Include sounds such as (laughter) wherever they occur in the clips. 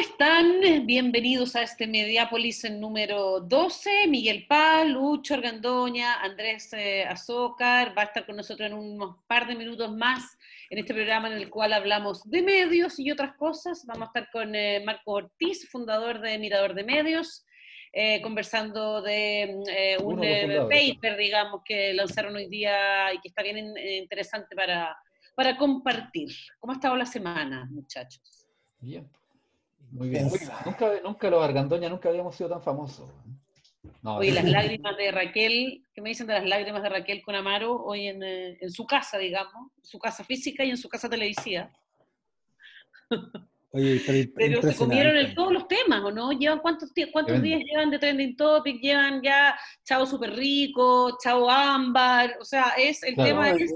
están? Bienvenidos a este Mediápolis en número 12. Miguel Paz, Lucho Argandoña, Andrés eh, Azócar va a estar con nosotros en unos par de minutos más en este programa en el cual hablamos de medios y otras cosas. Vamos a estar con eh, Marco Ortiz, fundador de Mirador de Medios, eh, conversando de un paper, digamos, que lanzaron hoy día y que está bien interesante para, para compartir. ¿Cómo ha estado la semana, muchachos? Bien. Muy bien. nunca, nunca los Argandoña nunca habíamos sido tan famosos. Oye, las (laughs) lágrimas de Raquel, ¿qué me dicen de las lágrimas de Raquel con Amaro hoy en, eh, en su casa, digamos? su casa física y en su casa televisiva. Oye, pero, se comieron todos los temas, ¿o no? ¿Llevan cuántos, cuántos días llevan de trending topic? Llevan ya Chao Super Rico, Chao Ámbar, o sea, es el tema, es,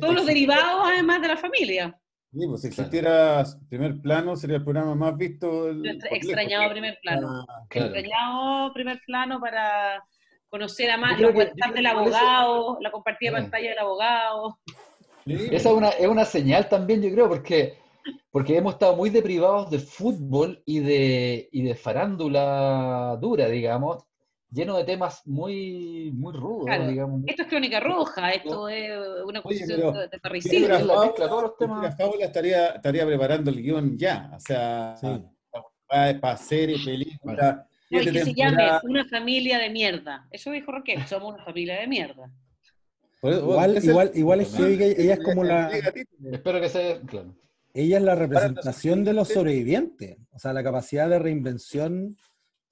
todos los derivados además de la familia. Sí, pues si existiera primer plano, sería el programa más visto. extrañado primer plano. Ah, extrañado primer plano para conocer a más, los del abogado, la compartida pantalla del abogado. Esa es una, es una señal también, yo creo, porque, porque hemos estado muy deprivados de fútbol y de, y de farándula dura, digamos, lleno de temas muy, muy rudos, digamos. Esto es crónica roja, esto es una cuestión de parricidio. La, la, todos los temas. la fábula estaría, estaría preparando el guion ya, o sea, para series, películas. No, que se llame Una familia de mierda. Eso dijo Raquel, somos una familia de mierda. igual, igual, igual es que ella es como la... Espero que sea, claro. Ella es la representación de los sobrevivientes. O sea, la capacidad de reinvención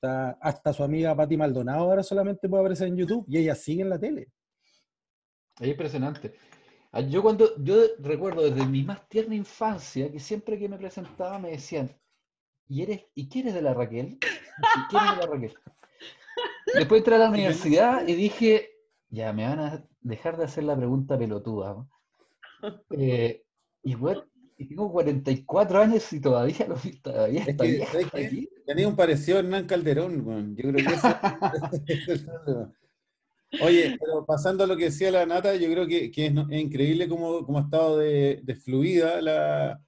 hasta, su amiga Patti Maldonado ahora solamente puede aparecer en YouTube y ella sigue en la tele. Es impresionante. Ah, yo cuando, yo recuerdo desde mi más tierna infancia que siempre que me presentaba me decían, ¿y eres, ¿y quién de la Raquel? ¿Y quién de la Raquel? Después entré a la universidad y dije, ya me van a dejar de hacer la pregunta pelotuda. Eh, y bueno, tengo 44 años y todavía, lo, todavía está aquí. Tenía un parecido a Hernán Calderón, yo creo que eso (laughs) Oye, pero pasando a lo que decía la Nata, yo creo que, es, increíble cómo, cómo, ha estado de, fluida la,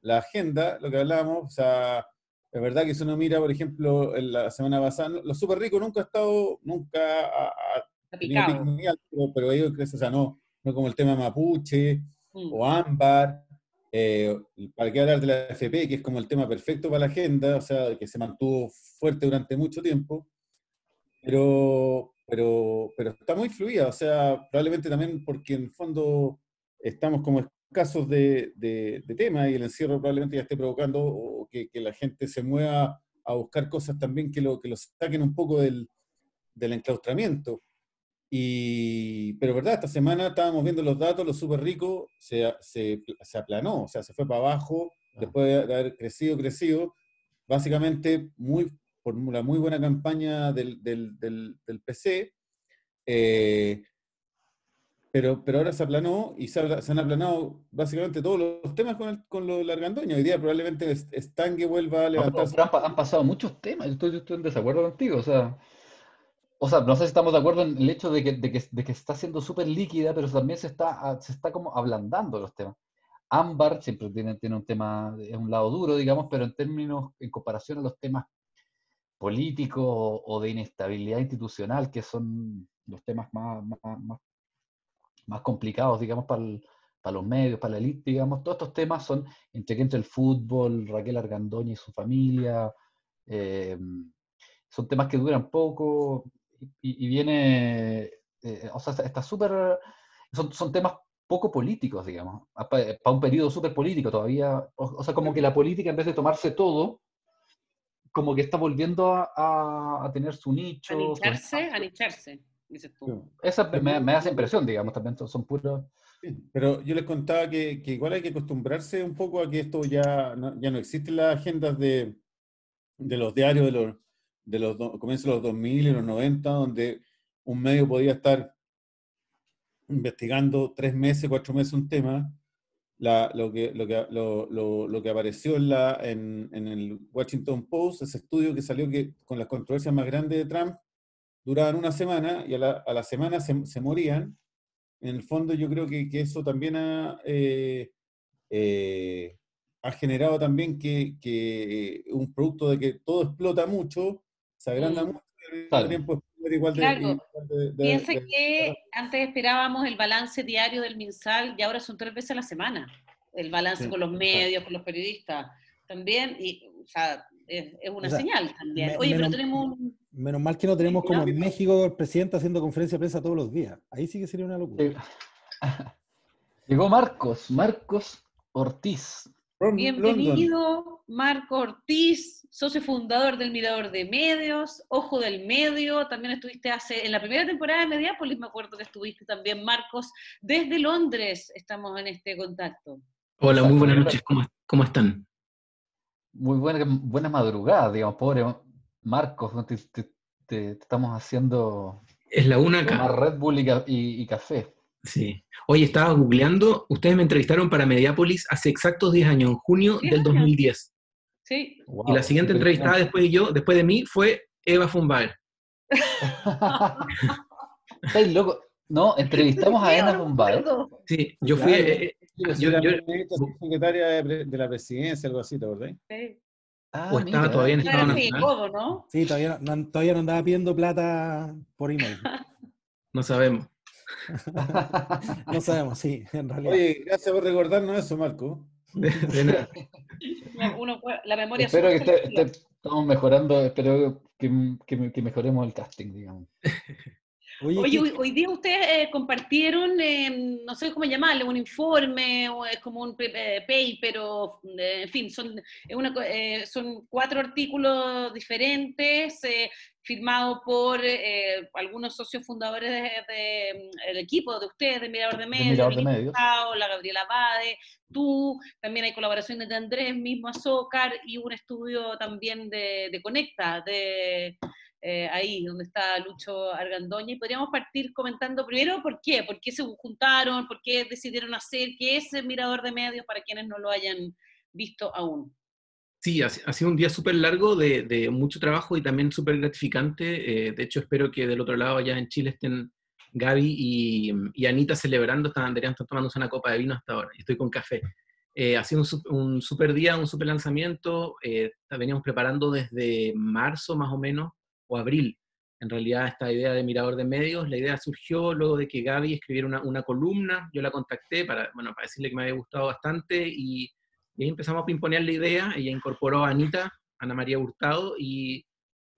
la, agenda, lo que hablábamos. O sea, es verdad que si uno mira, por ejemplo, en la semana pasada, los super ricos nunca ha estado, nunca ha, tenido pero, pero ellos, o sea, no, no como el tema mapuche mm. o ámbar, eh, ¿Para qué hablar de la FP, que es como el tema perfecto para la agenda, o sea, que se mantuvo fuerte durante mucho tiempo, pero, pero, pero está muy fluida, o sea, probablemente también porque en fondo estamos como escasos de, de, tema y el encierro probablemente ya esté provocando que, que, la gente se mueva a buscar cosas también que lo, que lo saquen un poco del, del enclaustramiento. Y, pero verdad, esta semana estábamos viendo los datos, los súper ricos se, se, se, aplanó, o sea, se fue para abajo ah. después de haber crecido, crecido, básicamente muy, por la muy buena campaña del, del, del, PC, eh, pero, pero ahora se aplanó y se, han aplanado básicamente todos los temas con, el, con lo largandoño. Hoy día probablemente Stangue vuelva a levantarse. han pasado muchos temas, estoy, estoy en desacuerdo contigo, o sea o sea, no sé si estamos de acuerdo en el hecho de que, de que, de que está siendo súper líquida, pero también se está, ah, se está como ablandando los temas. Ámbar siempre tiene, tiene un tema, es un lado duro, digamos, pero en términos, en comparación a los temas políticos o, de inestabilidad institucional, que son los temas más, más, más, complicados, digamos, para, para los medios, para la élite, digamos, todos estos temas son entre entre el fútbol, Raquel Argandoña y su familia, eh, son temas que duran poco, y, viene, eh, o sea, está súper, son, son, temas poco políticos, digamos, para un periodo súper político todavía, o, sea, como que la política en vez de tomarse todo, como que está volviendo a, a, tener su nicho. A nicharse, dices tú. Esa me, me, hace impresión, digamos, también son puros... pero yo les contaba que, que, igual hay que acostumbrarse un poco a que esto ya no, ya no existen las agendas de, de los diarios, de los, de los comienzos de los 2000 y los 90, donde un medio podía estar investigando tres meses, cuatro meses un tema, lo, que, lo, que, lo, lo, que apareció en, la, en, en, el Washington Post, ese estudio que salió que con las controversias más grandes de Trump, duraban una semana y a la, a la semana se, se, morían. En el fondo yo creo que, que eso también ha, eh, eh, ha generado también que, que, un producto de que todo explota mucho, se agranda mucho, y tiempo igual de, Piense que antes esperábamos el balance diario del MinSal y ahora son tres veces a la semana. El balance con los medios, con los periodistas también, y o sea, es, una señal también. Oye, menos, pero tenemos Menos mal que no tenemos como en México el presidente haciendo conferencia de prensa todos los días. Ahí sí que sería una locura. (laughs) Llegó Marcos, Marcos Ortiz. Bienvenido, Marco Ortiz, socio fundador del Mirador de Medios, Ojo del Medio, también estuviste hace, en la primera temporada de Mediápolis, me acuerdo que estuviste también, Marcos, desde Londres estamos en este contacto. Hola, muy buenas noches, ¿cómo, están? Muy buena, buena madrugada, digamos, pobre Marcos, te, estamos haciendo... Es la una acá. Red Bull y café. Sí. Hoy estaba googleando, ustedes me entrevistaron para Mediápolis hace exactos 10 años, en junio del 2010. Sí. y la siguiente entrevistada después de yo, después de mí, fue Eva Fumbaer. (laughs) ¿Estáis loco? No, entrevistamos a Eva Fumbaer. Sí, yo fui... Eh, yo, yo, secretaria de, la presidencia, algo así, ¿te acordás? Sí. Ah, o estaba todavía en Estado Nacional. ¿no? Sí, todavía no, todavía no andaba pidiendo plata por email. no sabemos. (laughs) no sabemos, sí, en realidad. Oye, gracias por recordarnos eso, Marco. la memoria espero que estamos mejorando, espero que, que, mejoremos el casting, digamos. (laughs) Oye, hoy, día ustedes eh, compartieron, eh, no sé cómo llamarle, un informe, o es como un eh, paper, o en fin, son, una, son cuatro artículos diferentes firmado por eh, algunos socios fundadores del mm, equipo de ustedes, de Mirador de Medios, de Medios. la Gabriela Bade, tú, también hay colaboraciones de Andrés mismo Azócar y un estudio también de, Conecta, de eh, ahí donde está Lucho Argandoña, y podríamos partir comentando primero por qué, por qué se juntaron, por qué decidieron hacer, qué es el Mirador de Medios para quienes no lo hayan visto aún. Sí, ha, sido un día súper largo de, mucho trabajo y también súper gratificante. Eh, de hecho, espero que del otro lado, allá en Chile, estén Gaby y, Anita celebrando. Están, están tomándose una copa de vino hasta ahora. Estoy con café. Eh, ha sido un, súper día, un súper lanzamiento. Eh, veníamos preparando desde marzo más o menos, o abril. En realidad, esta idea de Mirador de Medios, la idea surgió luego de que Gaby escribiera una, una columna. Yo la contacté para, bueno, para decirle que me había gustado bastante y y ahí empezamos a pimponear la idea, ella incorporó a Anita, Ana María Hurtado, y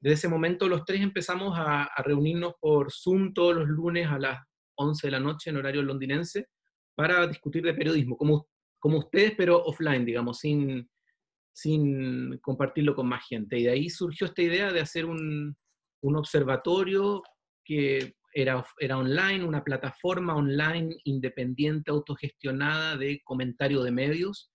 desde ese momento los tres empezamos a, reunirnos por Zoom todos los lunes a las 11 de la noche en horario londinense para discutir de periodismo, como, como ustedes, pero offline, digamos, sin, sin compartirlo con más gente. Y de ahí surgió esta idea de hacer un, un observatorio que era, era online, una plataforma online independiente, autogestionada de comentario de medios,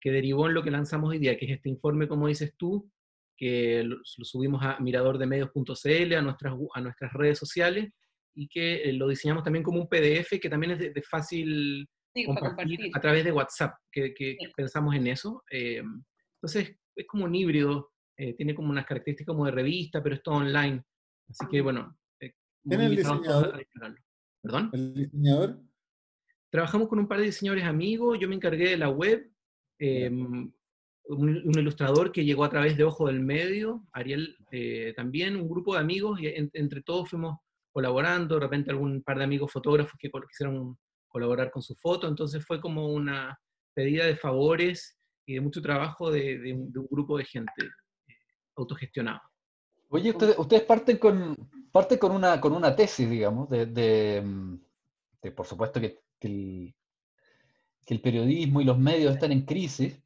que derivó en lo que lanzamos hoy día, que es este informe, como dices tú, que lo, subimos a miradordemedios.cl, a nuestras, a nuestras redes sociales, y que eh, lo diseñamos también como un PDF que también es de, fácil compartir, a través de WhatsApp, que, pensamos en eso. Eh, entonces, es como un híbrido, eh, tiene como unas características como de revista, pero es todo online. Así que, bueno, ¿Quién el diseñador? ¿Perdón? ¿El diseñador? Trabajamos con un par de diseñadores amigos, yo me encargué de la web, Em, un, ilustrador que llegó a través de Ojo del Medio, Ariel eh, también, un grupo de amigos, y entre todos fuimos colaborando, de repente algún par de amigos fotógrafos que quisieron colaborar con su foto, entonces fue como una pedida de favores y de mucho trabajo de, un, grupo de gente eh, autogestionado. Oye, ustedes, parten con parten con una con una tesis, digamos, de, por supuesto que, el, que el periodismo y los medios están en crisis.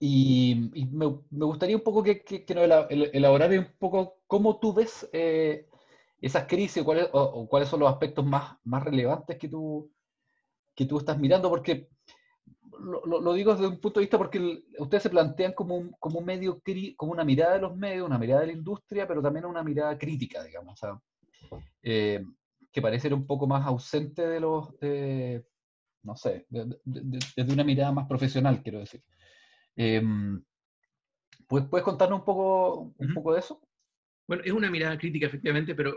Y, me, gustaría un poco que, que, nos elaborar un poco cómo tú ves eh, esas crisis cuáles, o, cuáles son los aspectos más, más relevantes que tú, que tú estás mirando, porque lo, digo desde un punto de vista porque ustedes se plantean como un, como medio, como una mirada de los medios, una mirada de la industria, pero también una mirada crítica, digamos, eh, que parece un poco más ausente de los, no sé, desde una mirada más profesional, quiero decir. Em, ¿puedes, ¿Puedes contarnos un poco, un poco de eso? Bueno, es una mirada crítica, efectivamente, pero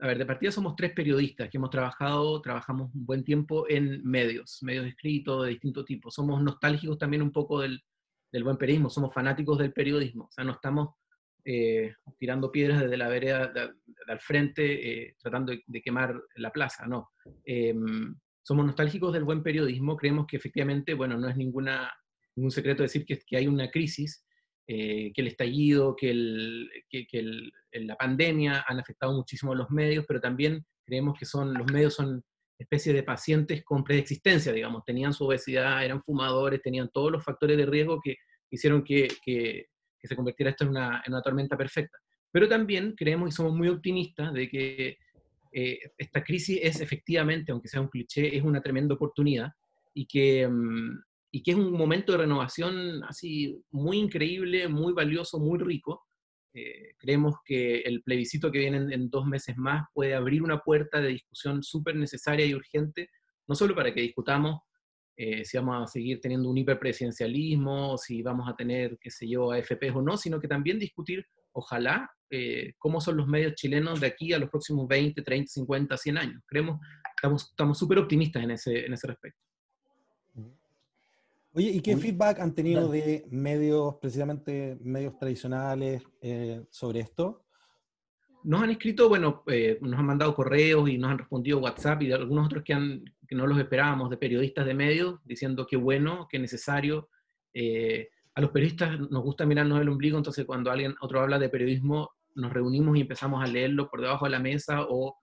a ver, de partida somos tres periodistas que hemos trabajado, trabajamos un buen tiempo en medios, medios escritos de distinto tipo. Somos nostálgicos también un poco del, del buen periodismo, somos fanáticos del periodismo, o sea, no estamos eh, tirando piedras desde la vereda de, al frente, eh, tratando de, quemar la plaza, no. Em, somos nostálgicos del buen periodismo, creemos que efectivamente, bueno, no es ninguna, ningún secreto decir que, que hay una crisis, eh, que el estallido, que, el, que, el, la pandemia han afectado muchísimo a los medios, pero también creemos que son, los medios son especie de pacientes con preexistencia, digamos, tenían su obesidad, eran fumadores, tenían todos los factores de riesgo que hicieron que, que, que se convirtiera esto en una, en una, tormenta perfecta. Pero también creemos y somos muy optimistas de que eh, esta crisis es efectivamente, aunque sea un cliché, es una tremenda oportunidad y que, mm, y que es un momento de renovación así muy increíble, muy valioso, muy rico. Eh, creemos que el plebiscito que viene en, dos meses más puede abrir una puerta de discusión súper necesaria y urgente, no solo para que discutamos eh, si vamos a seguir teniendo un hiperpresidencialismo, si vamos a tener, qué sé yo, AFPs o no, sino que también discutir, ojalá, eh, cómo son los medios chilenos de aquí a los próximos 20, 30, 50, 100 años. Creemos, estamos súper optimistas en ese, en ese respecto. Oye, ¿y qué feedback han tenido de medios, precisamente medios tradicionales, eh, sobre esto? Nos han escrito, bueno, eh, nos han mandado correos y nos han respondido WhatsApp y de algunos otros que, han, que no los esperábamos, de periodistas de medios, diciendo que bueno, que necesario. Eh, a los periodistas nos gusta mirarnos el ombligo, entonces cuando alguien otro habla de periodismo, nos reunimos y empezamos a leerlo por debajo de la mesa o,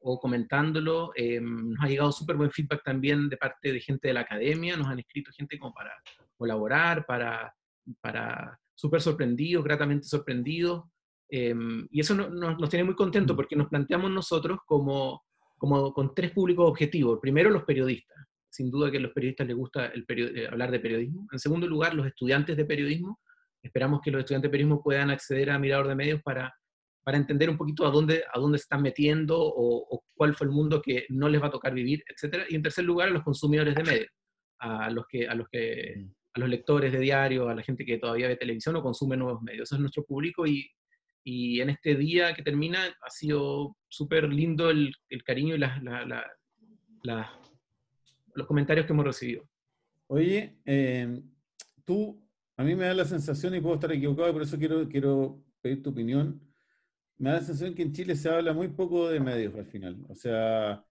o comentándolo. Eh, nos ha llegado súper buen feedback también de parte de gente de la academia, nos han escrito gente como para colaborar, para, para súper sorprendidos, gratamente sorprendidos. Em, y eso nos tiene muy contentos mm. porque nos planteamos nosotros como, como con tres públicos objetivos. Primero, los periodistas. Sin duda que a los periodistas les gusta el eh, hablar de periodismo. En segundo lugar, los estudiantes de periodismo. Esperamos que los estudiantes de periodismo puedan acceder a Mirador de Medios para, para entender un poquito a dónde, a dónde se están metiendo o, cuál fue el mundo que no les va a tocar vivir, etc. Y en tercer lugar, a los consumidores de medios, a los, que, a los que mm. a los lectores de diario, a la gente que todavía ve televisión o consume nuevos medios. Eso es nuestro público y y en este día que termina ha sido súper lindo el, el, cariño y la, la, la, los comentarios que hemos recibido. Oye, eh, tú, a mí me da la sensación, y puedo estar equivocado, y por eso quiero, quiero pedir tu opinión, me da la sensación que en Chile se habla muy poco de medios al final. O sea,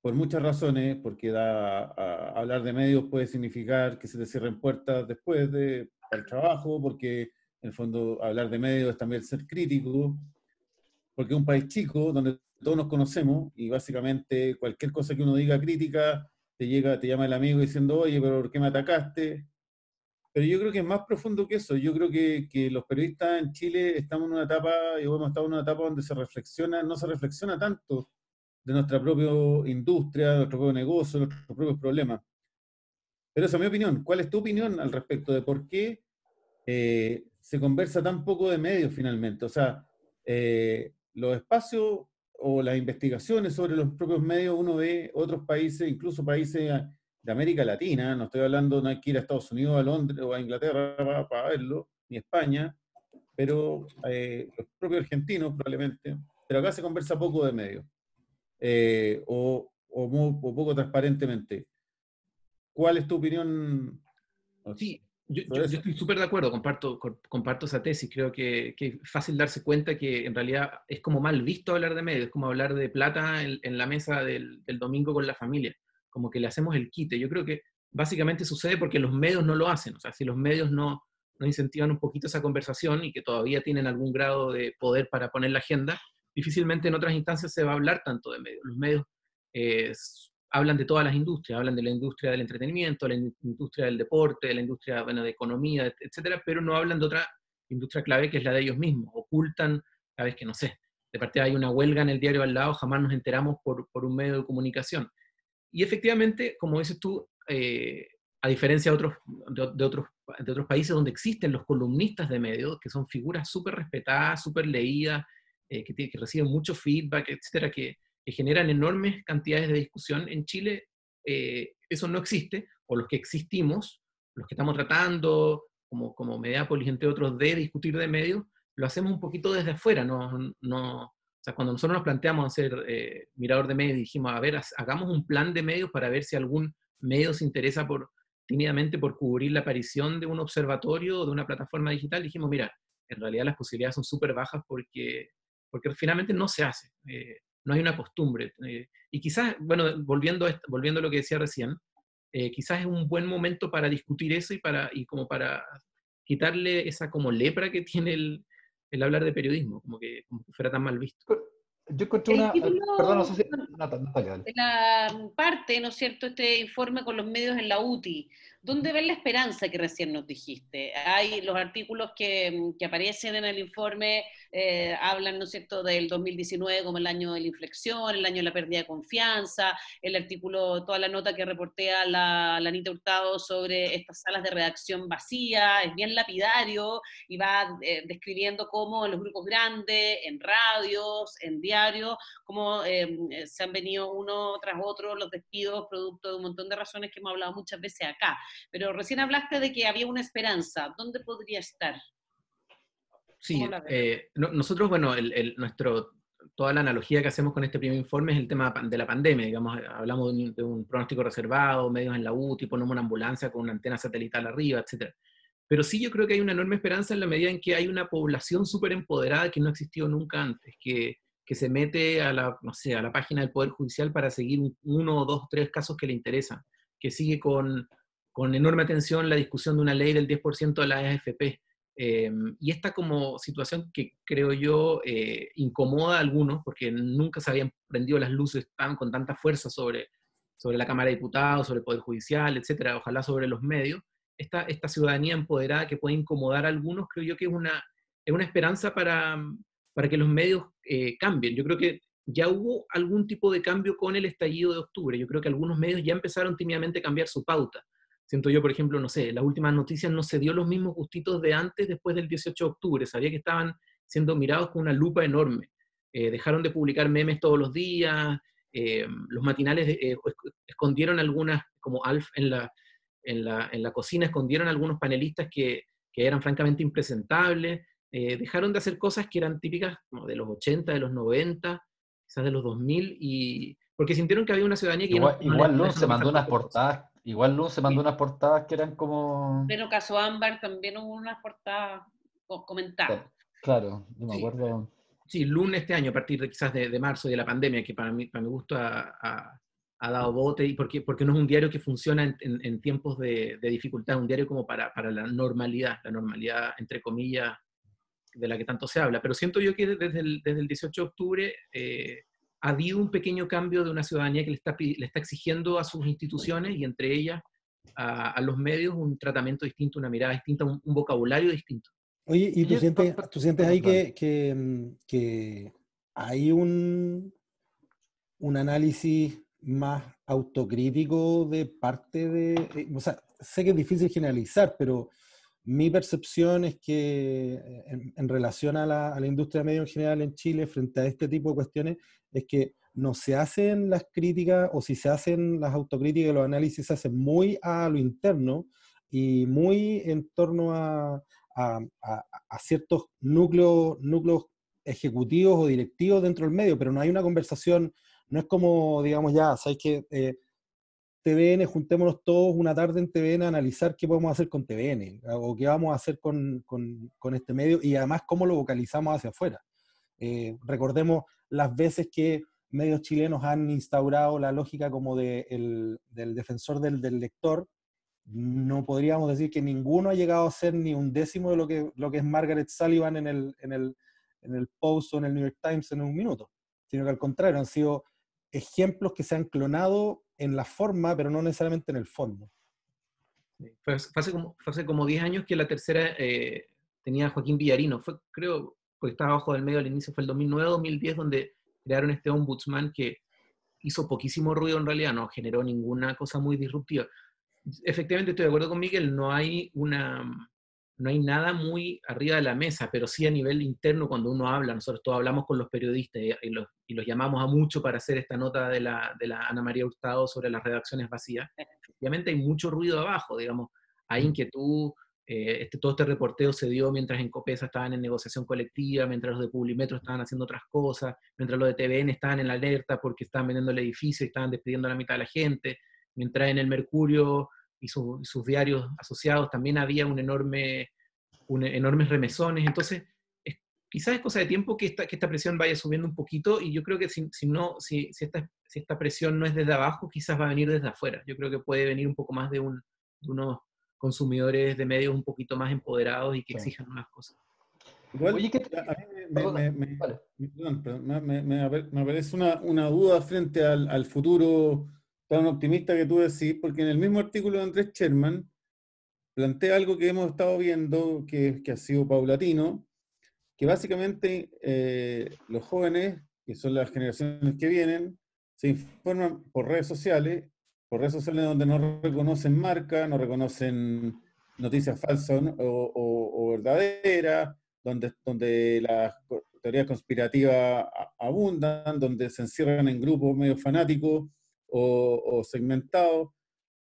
por muchas razones, porque da, a, hablar de medios puede significar que se te cierren puertas después de, trabajo, porque en el fondo, hablar de medios es también ser crítico, porque es un país chico donde todos nos conocemos y básicamente cualquier cosa que uno diga crítica, te llega, te llama el amigo diciendo, oye, pero ¿por qué me atacaste? Pero yo creo que es más profundo que eso. Yo creo que, los periodistas en Chile estamos en una etapa, y hemos estado en una etapa donde se reflexiona, no se reflexiona tanto de nuestra propia industria, de nuestro propio negocio, de nuestros propios problemas. Pero esa es mi opinión. ¿Cuál es tu opinión al respecto de por qué eh, se conversa tan poco de medios finalmente. O sea, eh, los espacios o las investigaciones sobre los propios medios, uno ve otros países, incluso países de América Latina, no estoy hablando, no hay que ir a Estados Unidos, a Londres o a Inglaterra para, verlo, ni España, pero eh, los propios argentinos probablemente, pero acá se conversa poco de medios, eh, o, o, o, poco transparentemente. ¿Cuál es tu opinión? Sí, yo, estoy súper de acuerdo, comparto, comparto esa tesis. Creo que, que, es fácil darse cuenta que en realidad es como mal visto hablar de medios, es como hablar de plata en, en la mesa del, del, domingo con la familia, como que le hacemos el quite. Yo creo que básicamente sucede porque los medios no lo hacen. O sea, si los medios no, incentivan un poquito esa conversación y que todavía tienen algún grado de poder para poner la agenda, difícilmente en otras instancias se va a hablar tanto de medios. Los medios eh, hablan de todas las industrias, hablan de la industria del entretenimiento, la industria del deporte, de la industria de economía, etcétera, pero no hablan de otra industria clave que es la de ellos mismos. Ocultan, cada vez que no sé, de parte hay una huelga en el diario al lado, jamás nos enteramos por, por un medio de comunicación. Y efectivamente, como dices tú, eh, a diferencia de otros, de, otros, de otros países donde existen los columnistas de medios, que son figuras súper respetadas, súper leídas, eh, que, reciben mucho feedback, etcétera, que, generan enormes cantidades de discusión. En Chile eh, eso no existe, o los que existimos, los que estamos tratando, como, como entre otros, de discutir de medios, lo hacemos un poquito desde afuera, no, no, O sea, cuando nosotros nos planteamos hacer eh, mirador de medios, dijimos, a ver, hagamos un plan de medios para ver si algún medio se interesa por, tímidamente por cubrir la aparición de un observatorio o de una plataforma digital. Dijimos, mira, en realidad las posibilidades son súper bajas porque, porque finalmente no se hace, eh, no hay una costumbre. Eh, y quizás, bueno, volviendo a, volviendo a lo que decía recién, quizás es un buen momento para discutir eso y, para, y como para quitarle esa como lepra que tiene el, el hablar de periodismo, como que, como que fuera tan mal visto. Yo encontré una. perdón, no sé si. La parte, ¿no es cierto?, este informe con los medios en la UTI. ¿Dónde ven la esperanza que recién nos dijiste? Hay los artículos que, que aparecen en el informe, eh, hablan, ¿no es cierto?, del 2019 como el año de la inflexión, el año de la pérdida de confianza, el artículo, toda la nota que reportea la, la Anita Hurtado sobre estas salas de redacción vacía, es bien lapidario y va eh, describiendo cómo en los grupos grandes, en radios, en diarios, cómo eh, se han venido uno tras otro los despidos producto de un montón de razones que hemos hablado muchas veces acá. Pero recién hablaste de que había una esperanza. ¿Dónde podría estar? Sí, eh, nosotros, bueno, el, nuestro, toda la analogía que hacemos con este primer informe es el tema de la pandemia, digamos, hablamos de un, pronóstico reservado, medios en la UTI, ponemos una ambulancia con una antena satelital arriba, etc. Pero sí yo creo que hay una enorme esperanza en la medida en que hay una población súper empoderada que no existió nunca antes, que, que, se mete a la, no sé, a la página del Poder Judicial para seguir uno, dos, tres casos que le interesan, que sigue con, con enorme atención la discusión de una ley del 10% de la AFP. Em, y esta como situación que creo yo eh, incomoda a algunos, porque nunca se habían prendido las luces tan, con tanta fuerza sobre, sobre la Cámara de Diputados, sobre el Poder Judicial, etcétera, ojalá sobre los medios. Esta, esta ciudadanía empoderada que puede incomodar a algunos, creo yo que es una, es una esperanza para, para que los medios eh, cambien. Yo creo que ya hubo algún tipo de cambio con el estallido de octubre. Yo creo que algunos medios ya empezaron tímidamente a cambiar su pauta. Siento yo, por ejemplo, no sé, las últimas noticias no se dio los mismos gustitos de antes después del 18 de octubre. Sabía que estaban siendo mirados con una lupa enorme. Eh, dejaron de publicar memes todos los días, eh, los matinales eh, escondieron algunas, como Alf en la, en la, en la cocina, escondieron algunos panelistas que, que eran francamente impresentables, dejaron de hacer cosas que eran típicas como de los 80, de los 90, quizás de los 2000, y, porque sintieron que había una ciudadanía que... Igual, no, igual se mandó unas portadas Igual Luz se mandó unas portadas que eran como. Pero caso Ámbar también hubo unas portadas comentadas. Claro, no me acuerdo. Sí, lunes este año, a partir de quizás de, marzo y de la pandemia, que para mí, para mi gusto ha, dado bote, y porque, porque no es un diario que funciona en, tiempos de, dificultad, es un diario como para, para la normalidad, la normalidad, entre comillas, de la que tanto se habla. Pero siento yo que desde el, desde el 18 de octubre eh, ha habido un pequeño cambio de una ciudadanía que le está, le está exigiendo a sus instituciones y entre ellas a, los medios un tratamiento distinto, una mirada distinta, un, vocabulario distinto. Oye, ¿y tú sientes, tú sientes ahí que, que, hay un, un análisis más autocrítico de parte de, eh, o sea, sé que es difícil generalizar, pero mi percepción es que eh, en, relación a la, a la, industria medio en general en Chile, frente a este tipo de cuestiones, es que no se hacen las críticas, o si se hacen las autocríticas y los análisis, se hacen muy a lo interno y muy en torno a, ciertos núcleos, núcleos ejecutivos o directivos dentro del medio, pero no hay una conversación, no es como, digamos, ya, ¿sabes que eh, TVN, juntémonos todos una tarde en TVN a analizar qué podemos hacer con TVN o qué vamos a hacer con, con, con este medio y además cómo lo vocalizamos hacia afuera. Eh, recordemos las veces que medios chilenos han instaurado la lógica como de del defensor del, del, lector, no podríamos decir que ninguno ha llegado a ser ni un décimo de lo que, lo que es Margaret Sullivan en el, en, el, en el Post o en el New York Times en un minuto, sino que al contrario, han sido ejemplos que se han clonado en la forma, pero no necesariamente en el fondo. Fue, hace, como, hace como 10 años que la tercera eh, tenía Joaquín Villarino, fue creo, porque estaba abajo del medio al inicio, fue el 2009-2010 donde crearon este ombudsman que hizo poquísimo ruido en realidad, no generó ninguna cosa muy disruptiva. Efectivamente estoy de acuerdo con Miguel, no hay una, no hay nada muy arriba de la mesa, pero sí a nivel interno cuando uno habla, nosotros todos hablamos con los periodistas y, los, llamamos a mucho para hacer esta nota de la, de la Ana María Hurtado sobre las redacciones vacías. Obviamente hay mucho ruido abajo, digamos, hay inquietud eh, este, todo este reporteo se dio mientras en Copesa estaban en negociación colectiva, mientras los de Publimetro estaban haciendo otras cosas, mientras los de TVN estaban en la alerta porque estaban vendiendo el edificio y estaban despidiendo a la mitad de la gente, mientras en el Mercurio y, sus diarios asociados también había un enorme, un, enormes remesones. Entonces, quizás es cosa de tiempo que esta, que esta presión vaya subiendo un poquito y yo creo que si, si no, si, si, esta, si esta presión no es desde abajo, quizás va a venir desde afuera. Yo creo que puede venir un poco más de, un, de unos consumidores de medios un poquito más empoderados y que exijan unas cosas. Igual, Oye, me, me, aparece una, una, duda frente al, al, futuro tan optimista que tú decís, porque en el mismo artículo de Andrés Sherman plantea algo que hemos estado viendo, que, que ha sido paulatino, que básicamente eh, los jóvenes, que son las generaciones que vienen, se informan por redes sociales por redes sociales donde no reconocen marca, no reconocen noticias falsas o, verdaderas, donde, donde las teorías conspirativas abundan, donde se encierran en grupos medio fanáticos o, segmentados,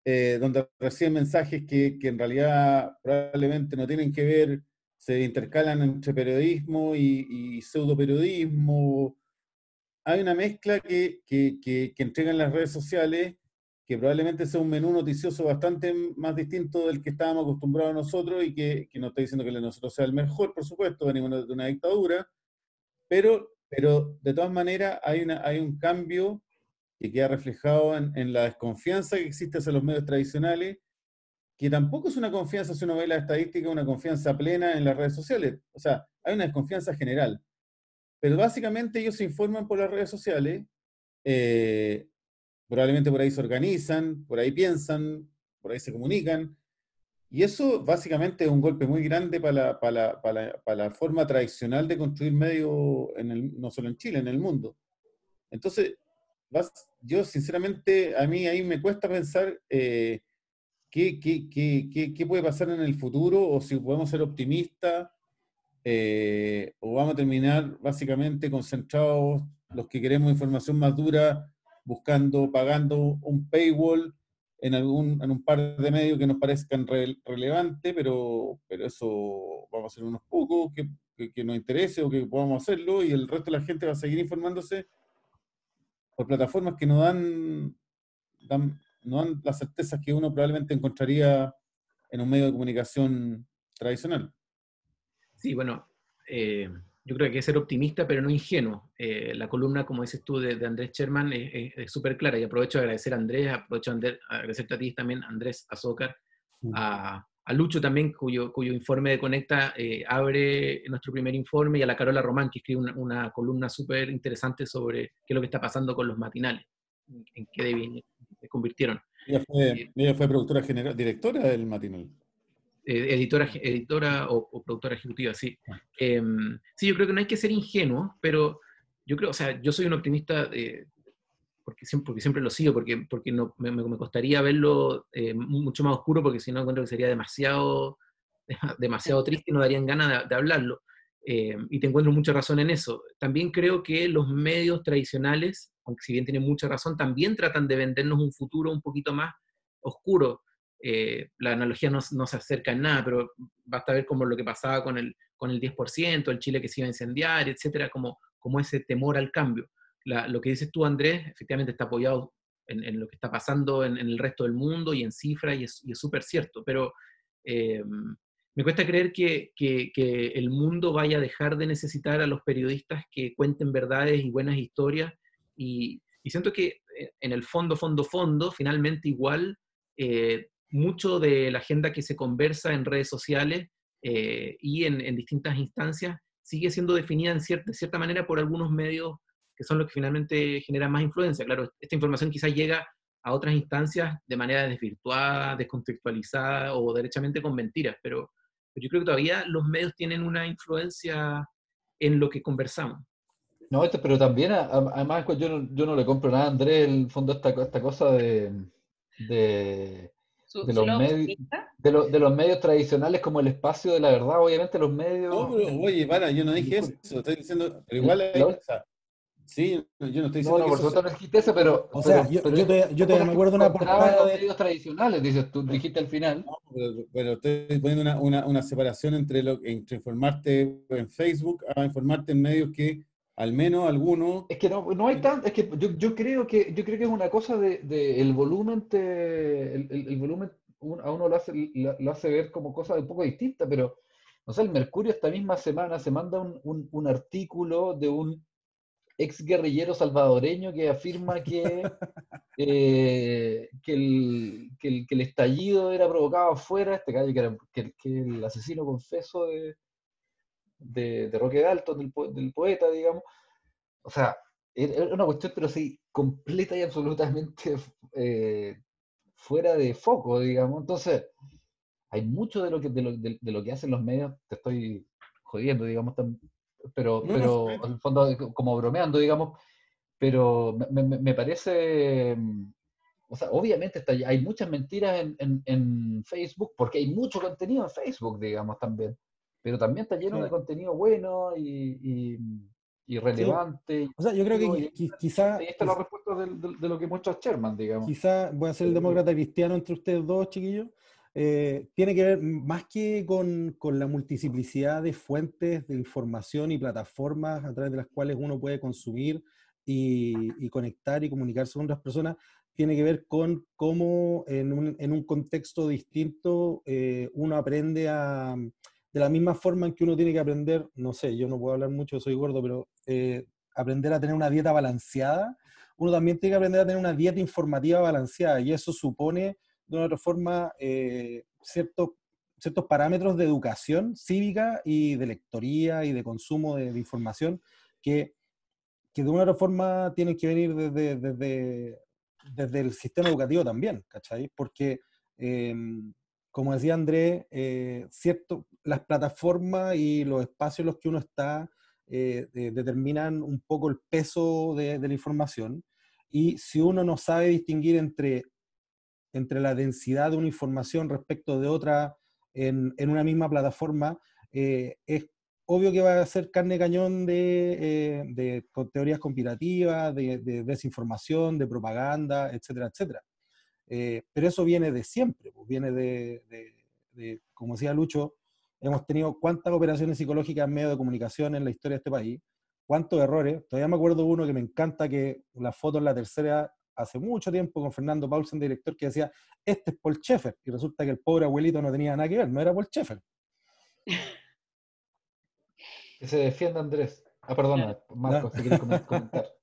eh, donde reciben mensajes que, que, en realidad probablemente no tienen que ver, se intercalan entre periodismo y, y pseudo periodismo. Hay una mezcla que, que, que entregan las redes sociales que probablemente sea un menú noticioso bastante más distinto del que estábamos acostumbrados nosotros y que, que no estoy diciendo que el de nosotros sea el mejor, por supuesto, venimos de una dictadura, pero, pero de todas maneras hay, una, hay un cambio que queda reflejado en, en, la desconfianza que existe hacia los medios tradicionales, que tampoco es una confianza, si uno ve la estadística, una confianza plena en las redes sociales. O sea, hay una desconfianza general. Pero básicamente ellos se informan por las redes sociales, eh, probablemente por ahí se organizan, por ahí piensan, por ahí se comunican. Y eso básicamente es un golpe muy grande para la, forma tradicional de construir medios, no solo en Chile, en el mundo. Entonces, yo sinceramente, a mí ahí me cuesta pensar eh, qué, qué, puede pasar en el futuro o si podemos ser optimistas eh, o vamos a terminar básicamente concentrados los que queremos información más dura buscando, pagando un paywall en, algún, en un par de medios que nos parezcan relevantes, pero, pero eso vamos a hacer unos pocos que, que, nos interese o que podamos hacerlo y el resto de la gente va a seguir informándose por plataformas que no dan, dan, no dan las certezas que uno probablemente encontraría en un medio de comunicación tradicional. Sí, bueno, eh, yo creo que hay que ser optimista, pero no ingenuo. Eh, la columna, como dices tú, de, Andrés Sherman es súper clara y aprovecho de agradecer a Andrés, aprovecho de agradecerte a ti también, Andrés Azócar, mm. a, a, Lucho también, cuyo, cuyo informe de Conecta eh, abre nuestro primer informe, y a la Carola Román, que escribe una, columna súper interesante sobre qué es lo que está pasando con los matinales, en qué se convirtieron. Ella fue, eh, ella fue productora general, directora del matinal. Eh, editora, editora o, productora ejecutiva, sí. Ah. Em, sí, yo creo que no hay que ser ingenuo, pero yo creo, o sea, yo soy un optimista porque, siempre, porque siempre lo sigo, porque, porque no, me, me costaría verlo eh, mucho más oscuro, porque si no encuentro que sería demasiado, (laughs) demasiado triste y no darían ganas de, hablarlo. Em, y te encuentro mucha razón en eso. También creo que los medios tradicionales, aunque si bien tienen mucha razón, también tratan de vendernos un futuro un poquito más oscuro. Eh, la analogía no, se acerca en nada, pero basta ver como lo que pasaba con el, con el 10%, el Chile que se iba a incendiar, etcétera, como, como ese temor al cambio. Lo que dices tú, Andrés, efectivamente está apoyado en, lo que está pasando en, el resto del mundo y en cifras, y es súper cierto, pero eh, me cuesta creer que, el mundo vaya a dejar de necesitar a los periodistas que cuenten verdades y buenas historias, y, siento que eh, en el fondo, fondo, fondo, finalmente igual mucho de la agenda que se conversa en redes sociales eh, y en, distintas instancias sigue siendo definida en de cierta manera por algunos medios que son los que finalmente generan más influencia. Claro, esta información quizás llega a otras instancias de manera desvirtuada, descontextualizada o derechamente con mentiras, pero, yo creo que todavía los medios tienen una influencia en lo que conversamos. No, pero también, además, yo no, yo no le compro nada a Andrés, el fondo, esta, esta cosa de, de, los medios, de, los medios tradicionales como el espacio de la verdad, obviamente los medios... No, pero oye, para, yo no dije eso, estoy diciendo, pero igual, hay, o sea, Sí, yo no estoy diciendo. No, no, por supuesto no dijiste eso, pero. O sea, yo, yo, te, yo te me acuerdo una portada de medios tradicionales, dices tú, dijiste al final. No, pero, estoy poniendo una, una, una, separación entre, lo, entre informarte en Facebook a informarte en medios que al menos algunos. Es que no, no hay tanto, es que yo, yo, creo que yo creo que es una cosa de, de el volumen te, el, el, volumen a uno lo hace, lo hace ver como cosa un poco distinta, pero no sé, el Mercurio esta misma semana se manda un, un, un artículo de un ex guerrillero salvadoreño que afirma que, (laughs) eh, que, el, que, el, que, el, estallido era provocado afuera, este calle que era que, el asesino confeso de, de, de Roque Dalton, del, del, poeta, digamos. O sea, era una cuestión, pero sí, completa y absolutamente eh, fuera de foco, digamos. Entonces, hay mucho de lo que, de lo, de, lo que hacen los medios, te estoy jodiendo, digamos, pero, pero en el fondo como bromeando, digamos, pero me, me, parece, mm, o sea, obviamente está, hay muchas mentiras en, en, en, Facebook, porque hay mucho contenido en Facebook, digamos, también, pero también está lleno de contenido bueno y, y, relevante. O sea, yo creo que quizá... Ahí está la respuesta de, de, lo que muestra Sherman, digamos. Quizá voy a ser el demócrata cristiano entre ustedes dos, chiquillos. Eh, tiene que ver más que con, con, la multiplicidad de fuentes de información y plataformas a través de las cuales uno puede consumir y, conectar y comunicarse con otras personas, tiene que ver con cómo en un, en un contexto distinto eh, uno aprende a, de la misma forma en que uno tiene que aprender, no sé, yo no puedo hablar mucho, soy gordo, pero eh, aprender a tener una dieta balanceada, uno también tiene que aprender a tener una dieta informativa balanceada y eso supone de una otra forma eh, ciertos, ciertos parámetros de educación cívica y de lectoría y de consumo de, información que, que, de una otra forma tienen que venir desde, desde, desde el sistema educativo también, ¿cachai? Porque, em, como decía Andrés, eh, cierto, las plataformas y los espacios en los que uno está eh, determinan un poco el peso de, de la información. Y si uno no sabe distinguir entre entre la densidad de una información respecto de otra en, en una misma plataforma, eh, es obvio que va a ser carne cañón de, eh, de teorías conspirativas, de, desinformación, de propaganda, etcétera, etcétera. Eh, pero eso viene de siempre, pues viene de, de, como decía Lucho, hemos tenido cuántas operaciones psicológicas en medio de comunicación en la historia de este país, cuántos errores. Todavía me acuerdo uno que me encanta que la foto en la tercera hace mucho tiempo con Fernando Paulsen, director, que decía, este es Paul Schaeffer, y resulta que el pobre abuelito no tenía nada que ver, no era Paul Schaeffer. Que se defienda Andrés. Ah, perdona, Marcos, si quieres comentar. (laughs)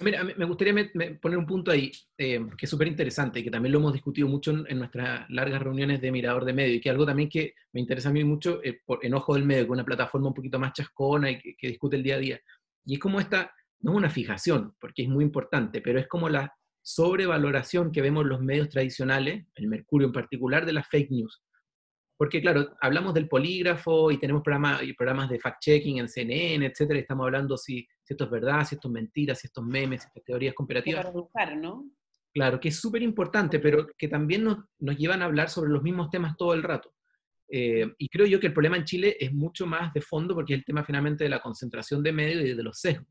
Mira, me gustaría poner un punto ahí eh, que es súper interesante y que también lo hemos discutido mucho en, nuestras largas reuniones de Mirador de Medio y que algo también que me interesa a mí mucho eh, por, en Ojo del Medio, que es una plataforma un poquito más chascona y que, que discute el día a día. Y es como esta, no es una fijación, porque es muy importante, pero es como la sobrevaloración que vemos en los medios tradicionales, el Mercurio en particular, de las fake news. Porque claro, hablamos del polígrafo y tenemos programas, programas de fact-checking en CNN, etcétera, y estamos hablando si, esto es verdad, si esto es mentira, si esto es memes, si esto es teorías comparativas. Para buscar, ¿no? Claro, que es súper importante, pero que también nos, nos, llevan a hablar sobre los mismos temas todo el rato. Eh, y creo yo que el problema en Chile es mucho más de fondo porque es el tema finalmente de la concentración de medios y de los sesgos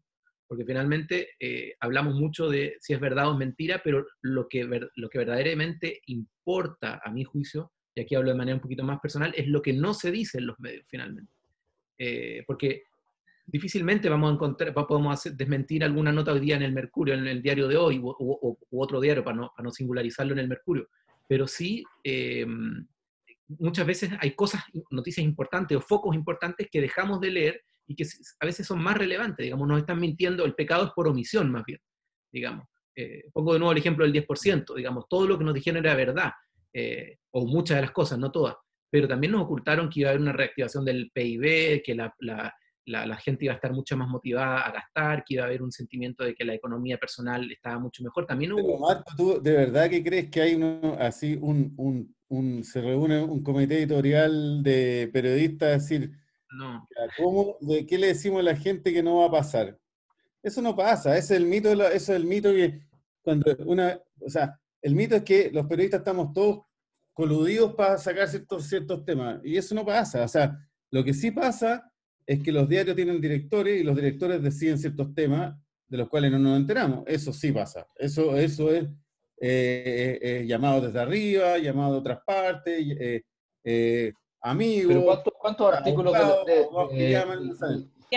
porque finalmente eh, hablamos mucho de si es verdad o es mentira, pero lo que, lo que verdaderamente importa, a mi juicio, y aquí hablo de manera un poquito más personal, es lo que no se dice en los medios finalmente. Eh, porque difícilmente vamos a encontrar, podemos desmentir alguna nota hoy día en el Mercurio, en el diario de hoy, u, otro diario, para no, para no, singularizarlo en el Mercurio, pero sí eh, muchas veces hay cosas, noticias importantes o focos importantes que dejamos de leer y que a veces son más relevantes, digamos, nos están mintiendo, el pecado es por omisión más bien, digamos. Eh, pongo de nuevo el ejemplo del 10%, digamos, todo lo que nos dijeron era verdad, eh, o muchas de las cosas, no todas, pero también nos ocultaron que iba a haber una reactivación del PIB, que la, la, la, gente iba a estar mucho más motivada a gastar, que iba a haber un sentimiento de que la economía personal estaba mucho mejor. También hubo... Pero Marco, ¿tú de verdad que crees que hay uno, así un, un, un, se reúne un comité editorial de periodistas a decir no. ¿Cómo, ¿De qué le decimos a la gente que no va a pasar? Eso no pasa, ese es el mito, eso es el mito que cuando una, o sea, el mito es que los periodistas estamos todos coludidos para sacar ciertos, temas, y eso no pasa, o sea, lo que sí pasa es que los diarios tienen directores y los directores deciden ciertos temas, de los cuales no nos enteramos. Eso sí pasa. Eso, eso es eh, llamado desde arriba, llamado de otras partes, amigos. ¿Pero cuántos, artículos de,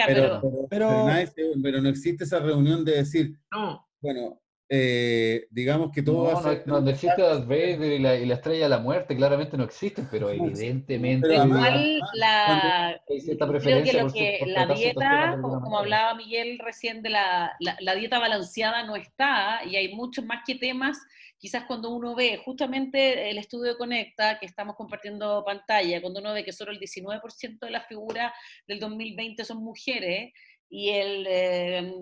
pero, pero, no existe esa reunión de decir, no. bueno, eh, digamos que todo no, no, existe Darth Vader y la, y la, estrella de la muerte, claramente no existen, pero evidentemente igual la, creo que, lo que la dieta, como, hablaba Miguel recién de la, la, dieta balanceada no está, y hay muchos más que temas, quizás cuando uno ve justamente el estudio de Conecta, que estamos compartiendo pantalla, cuando uno ve que solo el 19% de las figuras del 2020 son mujeres, y el eh,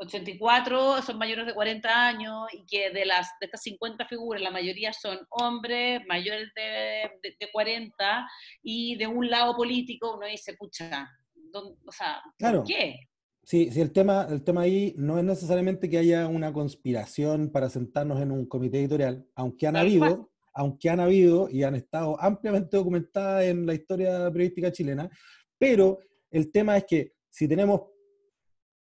84 son mayores de 40 años y que de, las, de estas 50 figuras la mayoría son hombres mayores de, de, 40 y de un lado político uno dice, pucha, o sea, ¿por qué? Sí, sí, el tema, el tema ahí no es necesariamente que haya una conspiración para sentarnos en un comité editorial, aunque han habido, aunque han habido y han estado ampliamente documentadas en la historia periodística chilena, pero el tema es que si tenemos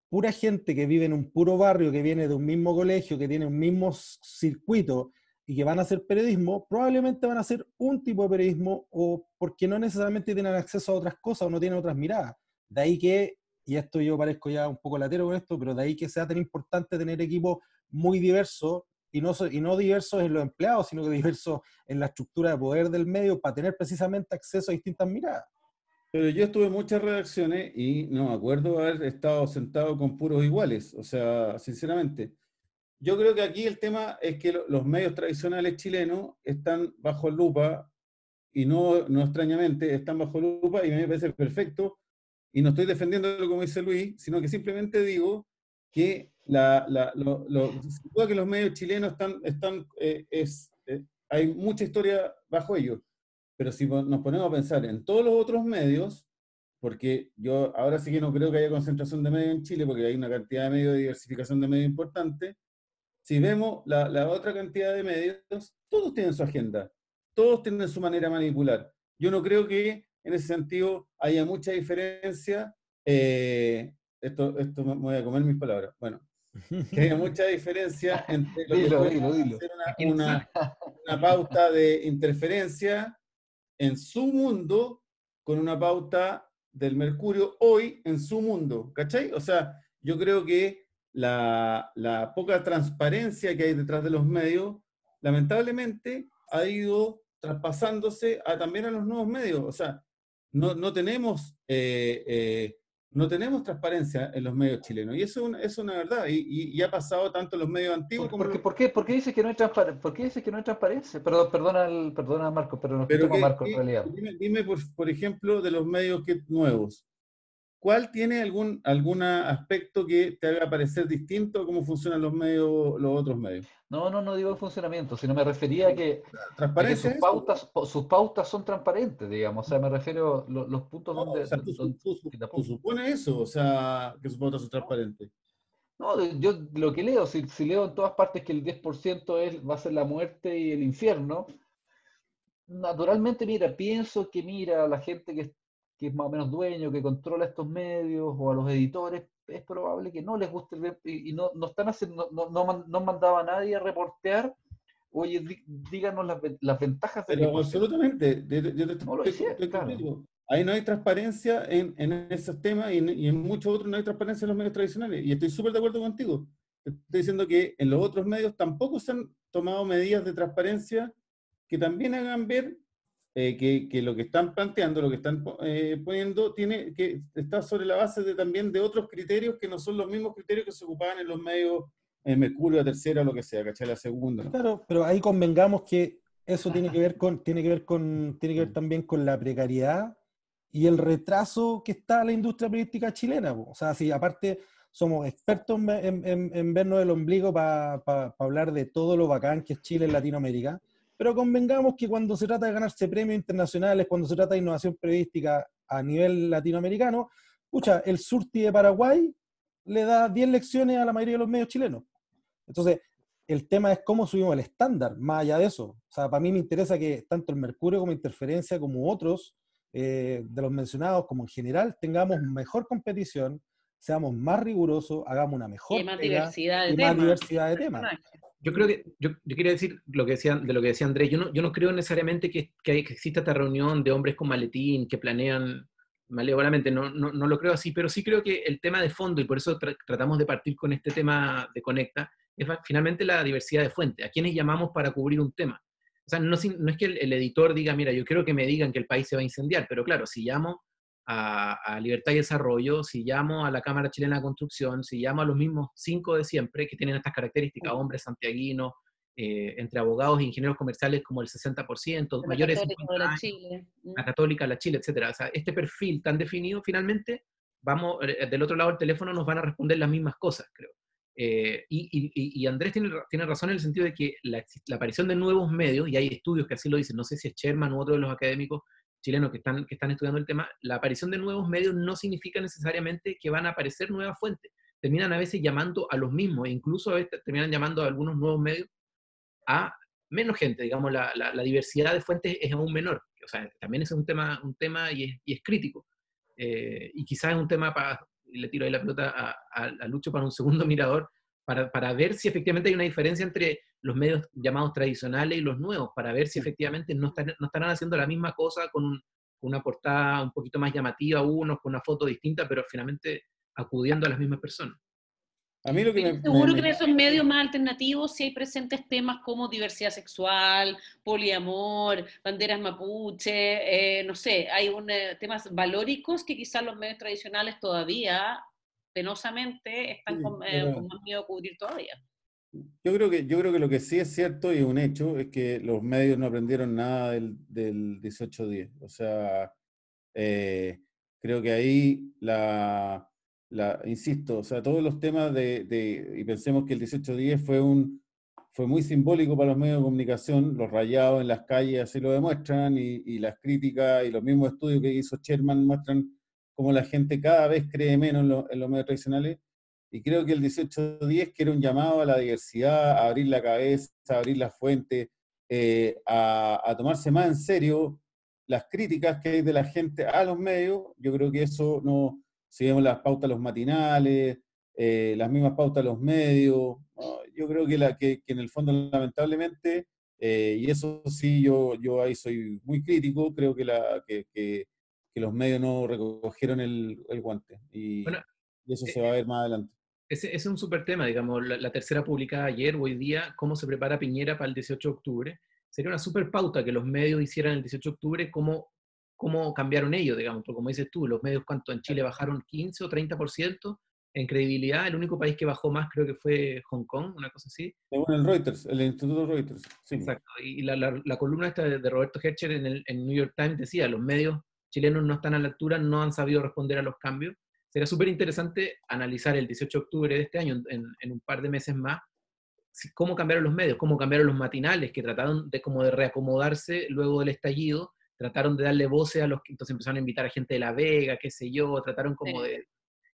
pura gente que vive en un puro barrio, que viene de un mismo colegio, que tiene un mismo circuito y que van a hacer periodismo, probablemente van a hacer un tipo de periodismo o porque no necesariamente tienen acceso a otras cosas o no tienen otras miradas. De ahí que, y esto yo parezco ya un poco latero con esto, pero de ahí que sea tan importante tener equipos muy diversos y no, y no diversos en los empleados, sino que (laughs) diversos en la estructura de poder del medio para tener precisamente acceso a distintas miradas. Pero yo estuve en muchas redacciones y no me acuerdo haber estado sentado con puros iguales, o sea, sinceramente. Yo creo que aquí el tema es que los medios tradicionales chilenos están bajo lupa y no, no extrañamente están bajo lupa y me parece perfecto y no estoy defendiéndolo como dice Luis, sino que simplemente digo que la, la, lo, que los medios chilenos están, están eh, es, eh, hay mucha historia bajo ellos. Pero si nos ponemos a pensar en todos los otros medios, porque yo ahora sí que no creo que haya concentración de medios en Chile, porque hay una cantidad de medios de diversificación de medios importante, si vemos la, la otra cantidad de medios, todos tienen su agenda, todos tienen su manera de manipular. Yo no creo que en ese sentido haya mucha diferencia. Eh, esto, esto me voy a comer mis palabras. Bueno, (laughs) que haya mucha diferencia entre lo que puede ser una, una, una, pauta de interferencia en su mundo con una pauta del Mercurio hoy en su mundo, ¿cachai? O sea, yo creo que la, poca transparencia que hay detrás de los medios, lamentablemente, ha ido traspasándose a, también a los nuevos medios. O sea, no, no tenemos eh, eh, no tenemos transparencia en los medios chilenos. Y eso es una, verdad. Y, ha pasado tanto en los medios antiguos como... ¿Por, qué, por qué dices que no hay transparencia? ¿Por qué dices que no hay transparencia? Perdón, perdona, el, perdona Marco, pero no pero Marco en realidad. Dime, por, por, ejemplo, de los medios que, nuevos. ¿Cuál tiene algún algún aspecto que te haga parecer distinto a cómo funcionan los medios, los otros medios? No, no, no digo el funcionamiento, sino me refería a que, sus, pautas, sus pautas son transparentes, digamos. O sea, me refiero a los, puntos donde. O sea, tú, supones eso, o sea, que sus pautas son transparentes. No, yo lo que leo, si, si leo en todas partes que el 10% es, va a ser la muerte y el infierno, naturalmente, mira, pienso que, mira, la gente que que es más o menos dueño, que controla estos medios, o a los editores, es probable que no les guste el y, no, no están haciendo, no, no, no mandaba a nadie a reportear, oye, díganos las, las ventajas de Pero absolutamente, lo claro. Ahí no hay transparencia en, en esos temas y en, y en, muchos otros no hay transparencia en los medios tradicionales. Y estoy súper de acuerdo contigo. Estoy diciendo que en los otros medios tampoco se han tomado medidas de transparencia que también hagan ver eh, que, lo que están planteando, lo que están eh, poniendo, tiene que está sobre la base de, también de otros criterios que no son los mismos criterios que se ocupaban en los medios en Mercurio, la tercera, lo que sea, ¿cachai? La segunda. Claro, pero ahí convengamos que eso tiene que ver con, tiene que ver con, tiene que ver también con la precariedad y el retraso que está la industria periodística chilena. O sea, si aparte somos expertos en, en, vernos el ombligo para hablar de todo lo bacán que es Chile en Latinoamérica, pero convengamos que cuando se trata de ganarse premios internacionales, cuando se trata de innovación periodística a nivel latinoamericano, pucha, el Surti de Paraguay le da 10 lecciones a la mayoría de los medios chilenos. Entonces, el tema es cómo subimos el estándar, más allá de eso. O sea, para mí me interesa que tanto el Mercurio como Interferencia, como otros eh, de los mencionados, como en general, tengamos mejor competición, seamos más rigurosos, hagamos una mejor y más diversidad de y temas. más diversidad de temas. Yo creo que, yo, yo quería decir lo que decía, de lo que decía Andrés, yo no, yo no creo necesariamente que, que, hay- que exista esta reunión de hombres con maletín, que planean malévolamente, no, no, no lo creo así, pero sí creo que el tema de fondo, y por eso tra- tratamos de partir con este tema de Conecta, es finalmente la diversidad de fuentes, a quienes llamamos para cubrir un tema. O sea, no, no es que el, el editor diga, mira, yo quiero que me digan que el país se va a incendiar, pero claro, si llamo a, a Libertad y Desarrollo, si llamo a la Cámara Chilena de Construcción, si llamo a los mismos cinco de siempre, que tienen estas características, hombres santiaguinos, eh, entre abogados e ingenieros comerciales como el 60%, La mayores Católica 50 de la Chile. Mm. la católica, la Chile. O sea, este perfil tan definido, finalmente, vamos, eh, del otro lado del teléfono nos van a responder las mismas cosas, creo. Eh, y, y- Andrés tiene, tiene razón en el sentido de que la, la aparición de nuevos medios, y hay estudios que así lo dicen, no sé si es Sherman u otro de los académicos chilenos que están, que están estudiando el tema, la aparición de nuevos medios no significa necesariamente que van a aparecer nuevas fuentes. Terminan a veces llamando a los mismos, e incluso a veces terminan llamando a algunos nuevos medios a menos gente, digamos, la, la- diversidad de fuentes es aún menor. O sea, también es un tema, un tema y, es, y es crítico. Eh, y quizás es un tema para, le tiro ahí la pelota a, a- a Lucho para un segundo (laughs) mirador, para, para ver si efectivamente hay una diferencia entre los medios llamados tradicionales y los nuevos, para ver si efectivamente no, están, no estarán haciendo la misma cosa con un- una portada un poquito más llamativa, unos con una foto distinta, pero finalmente acudiendo a las mismas personas. A mí lo que me, Seguro me- que en esos medios más alternativos sí hay presentes temas como diversidad sexual, poliamor, banderas mapuche, eh, no sé, hay un, eh, temas valóricos que quizás los medios tradicionales todavía, penosamente, están Sí, con, eh, con más miedo a cubrir todavía. Yo creo, que, yo creo que lo que sí es cierto y un hecho es que los medios no aprendieron nada del, del 1810. O sea, eh, creo que ahí la, la- insisto, o sea, todos los temas de, y pensemos que el 1810 fue un fue muy simbólico para los medios de comunicación, los rayados en las calles así lo demuestran, y, y las críticas y los mismos estudios que hizo Sherman muestran cómo la gente cada vez cree menos en, lo- en los medios tradicionales. Y creo que el 1810, que era un llamado a la diversidad, a abrir la cabeza, a abrir la fuente, eh, a, a tomarse más en serio las críticas que hay de la gente a los medios, yo creo que eso no, si vemos las pautas de los matinales, eh, las mismas pautas de los medios, no, yo creo que, la, que, que en el fondo lamentablemente, eh, y eso sí, yo, yo ahí soy muy crítico, creo que, la, que, que- que los medios no recogieron el, el guante. Y, Bueno, y eso se va a ver más adelante. Ese, es un súper tema, digamos, la, la tercera publicada ayer hoy día, cómo se prepara Piñera para el 18 de octubre. Sería una súper pauta que los medios hicieran el 18 de octubre, cómo, cómo cambiaron ellos, digamos, porque como dices tú, los medios, ¿cuánto en Chile bajaron? 15 o 30% en credibilidad. El único país que bajó más creo que fue Hong Kong, una cosa así. Según el Reuters, el Instituto Reuters. Sí. Exacto. Y la, la- la columna esta de, de Roberto Hercher en el en New York Times decía, los medios chilenos no están a la altura, no han sabido responder a los cambios. Sería súper interesante analizar el 18 de octubre de este año, en, en un par de meses más, cómo cambiaron los medios, cómo cambiaron los matinales, que trataron de como de reacomodarse luego del estallido, trataron de darle voces a los que entonces empezaron a invitar a gente de La Vega, qué sé yo, trataron como Sí. de...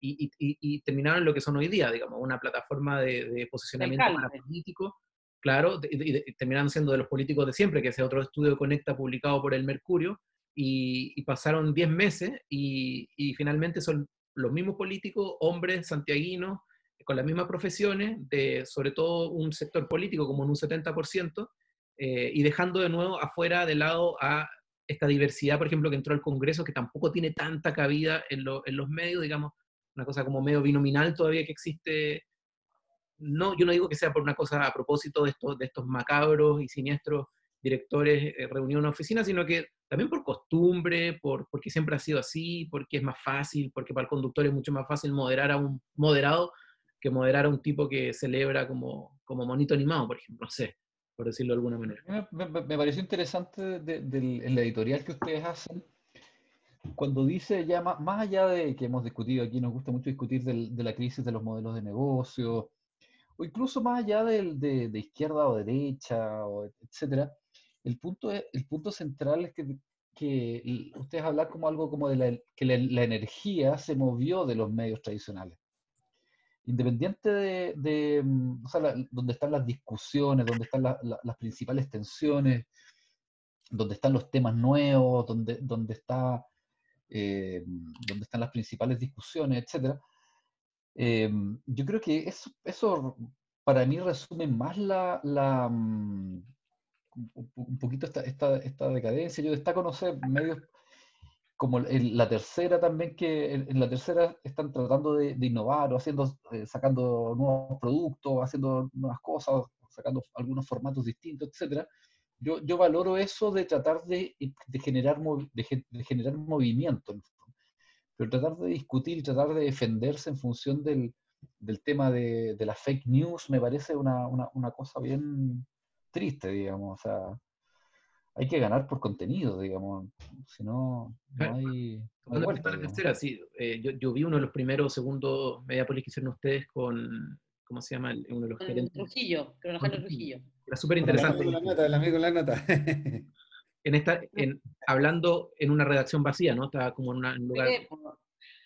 Y, y- y- y terminaron lo que son hoy día, digamos, una plataforma de, de posicionamiento para políticos, claro, de- de- terminaron siendo de los políticos de siempre, que ese otro estudio de Conecta publicado por el Mercurio, y, y pasaron 10 meses y finalmente son los mismos políticos, hombres santiaguinos, con las mismas profesiones, de sobre todo un sector político como en un 70%, eh, y dejando de nuevo afuera de lado a esta diversidad, por ejemplo, que entró al Congreso, que tampoco tiene tanta cabida en, lo- en los medios, digamos, una cosa como medio binominal todavía que existe. No, yo no digo que sea por una cosa a propósito de estos, de estos macabros y siniestros directores eh, una oficina, sino que también por costumbre, por, porque siempre ha sido así, porque es más fácil, porque para el conductor es mucho más fácil moderar a un moderado que moderar a un tipo que celebra como, como monito animado, por ejemplo, no sé, por decirlo de alguna manera. Me, me- pareció interesante de- en la editorial que ustedes hacen, cuando dice ya más, más allá de que hemos discutido aquí, nos gusta mucho discutir de la crisis de los modelos de negocio, o incluso más allá del- de, de izquierda o derecha, o etcétera, el punto, es- el punto central es que, que ustedes hablan como algo como de la, que la, energía se movió de los medios tradicionales. Independiente de, de, mm, o sea, la- donde están las discusiones, donde están la- la- las principales tensiones, donde están los temas nuevos, donde, donde, está, eh, están las principales discusiones, etc. Em, yo creo que eso, eso para mí resume más la, la mm, un poquito esta, esta, esta, decadencia. Yo destaco, no sé, medios como la tercera también, que en, la tercera están tratando de, innovar o haciendo, eh, sacando nuevos productos, haciendo nuevas cosas, sacando algunos formatos distintos, etcétera. Yo, yo valoro eso de tratar de, de generar, de, generar movimiento, pero tratar de discutir y tratar de defenderse en función del, del tema de, de, la fake news me parece una, una, cosa bien triste, digamos. O sea, hay que ganar por contenido, digamos. Si no, no hay. No sí, eh, yo, yo, vi uno de los primeros o segundos Mediapolis que hicieron ustedes con. ¿Cómo se llama? Uno de los gerentes. Trujillo, con Alejandro Trujillo. Era súper interesante. El amigo con la nota, el amigo con la nota. en esta, en, hablando en una redacción vacía, ¿no? Estaba como en, una, un lugar.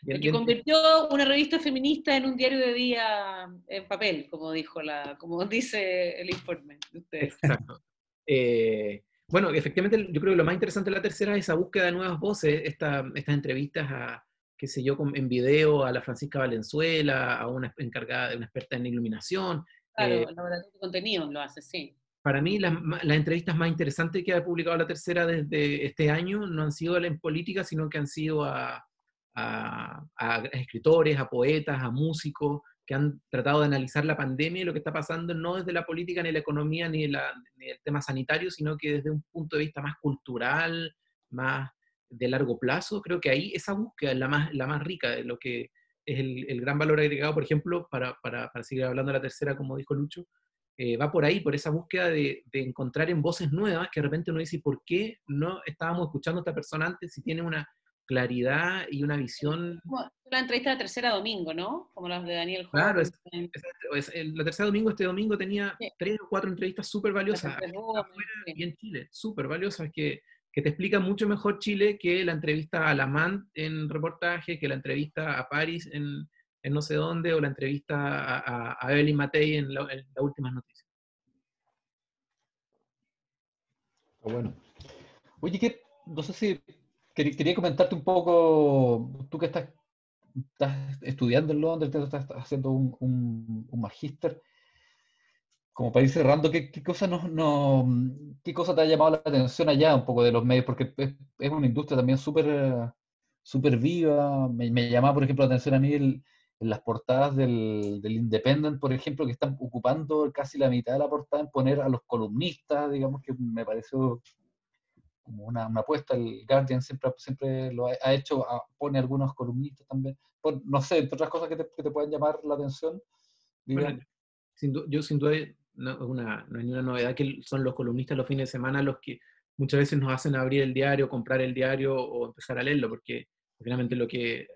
El que convirtió una revista feminista en un diario de día en papel, como dijo la, como dice el informe de ustedes. Exacto. Eh, bueno, efectivamente, yo creo que lo más interesante de la tercera es esa búsqueda de nuevas voces, esta, estas entrevistas a, qué sé yo, en video a la Francisca Valenzuela, a una encargada de una experta en iluminación. Claro, eh, laboratorio de contenido lo hace, sí. Para mí, las, las, entrevistas más interesantes que ha publicado la tercera desde este año no han sido en política, sino que han sido a, a, escritores, a poetas, a músicos que han tratado de analizar la pandemia y lo que está pasando no desde la política, ni la economía, ni, el tema sanitario, sino que desde un punto de vista más cultural, más de largo plazo. Creo que ahí esa búsqueda es la más, la más rica de lo que es el, gran valor agregado, por ejemplo, para, para, seguir hablando de la tercera, como dijo Lucho, eh, va por ahí, por esa búsqueda de, de, encontrar en voces nuevas que de repente uno dice, ¿por qué no estábamos escuchando a esta persona antes si tiene una claridad y una visión. la entrevista de tercera domingo, ¿no? Como las de Daniel Claro, la tercera domingo, este domingo tenía tres o cuatro entrevistas súper valiosas y en Chile, súper valiosas, que, que te explican mucho mejor Chile que la entrevista a Lamant en reportaje, que la entrevista a París en, en no sé dónde, o la entrevista a, a, Evelyn Matei en, las últimas noticias. Bueno. Oye, que no sé si Quería comentarte un poco, tú que estás, estudiando en Londres, estás haciendo un, magíster, como para ir cerrando, ¿qué, qué cosa no, qué cosa te ha llamado la atención allá un poco de los medios? Porque es, una industria también súper super viva. Me, me, llamaba, por ejemplo, la atención a mí en las portadas del, del, Independent, por ejemplo, que están ocupando casi la mitad de la portada en poner a los columnistas, digamos que me pareció como una, apuesta, el Guardian siempre, siempre lo ha, hecho, pone algunos columnistas también, no sé, otras cosas que te, que te puedan llamar la atención. yo sin duda no, una, no hay ninguna novedad que son los columnistas los fines de semana los que muchas veces nos hacen abrir el diario, comprar el diario o empezar a leerlo, porque finalmente lo que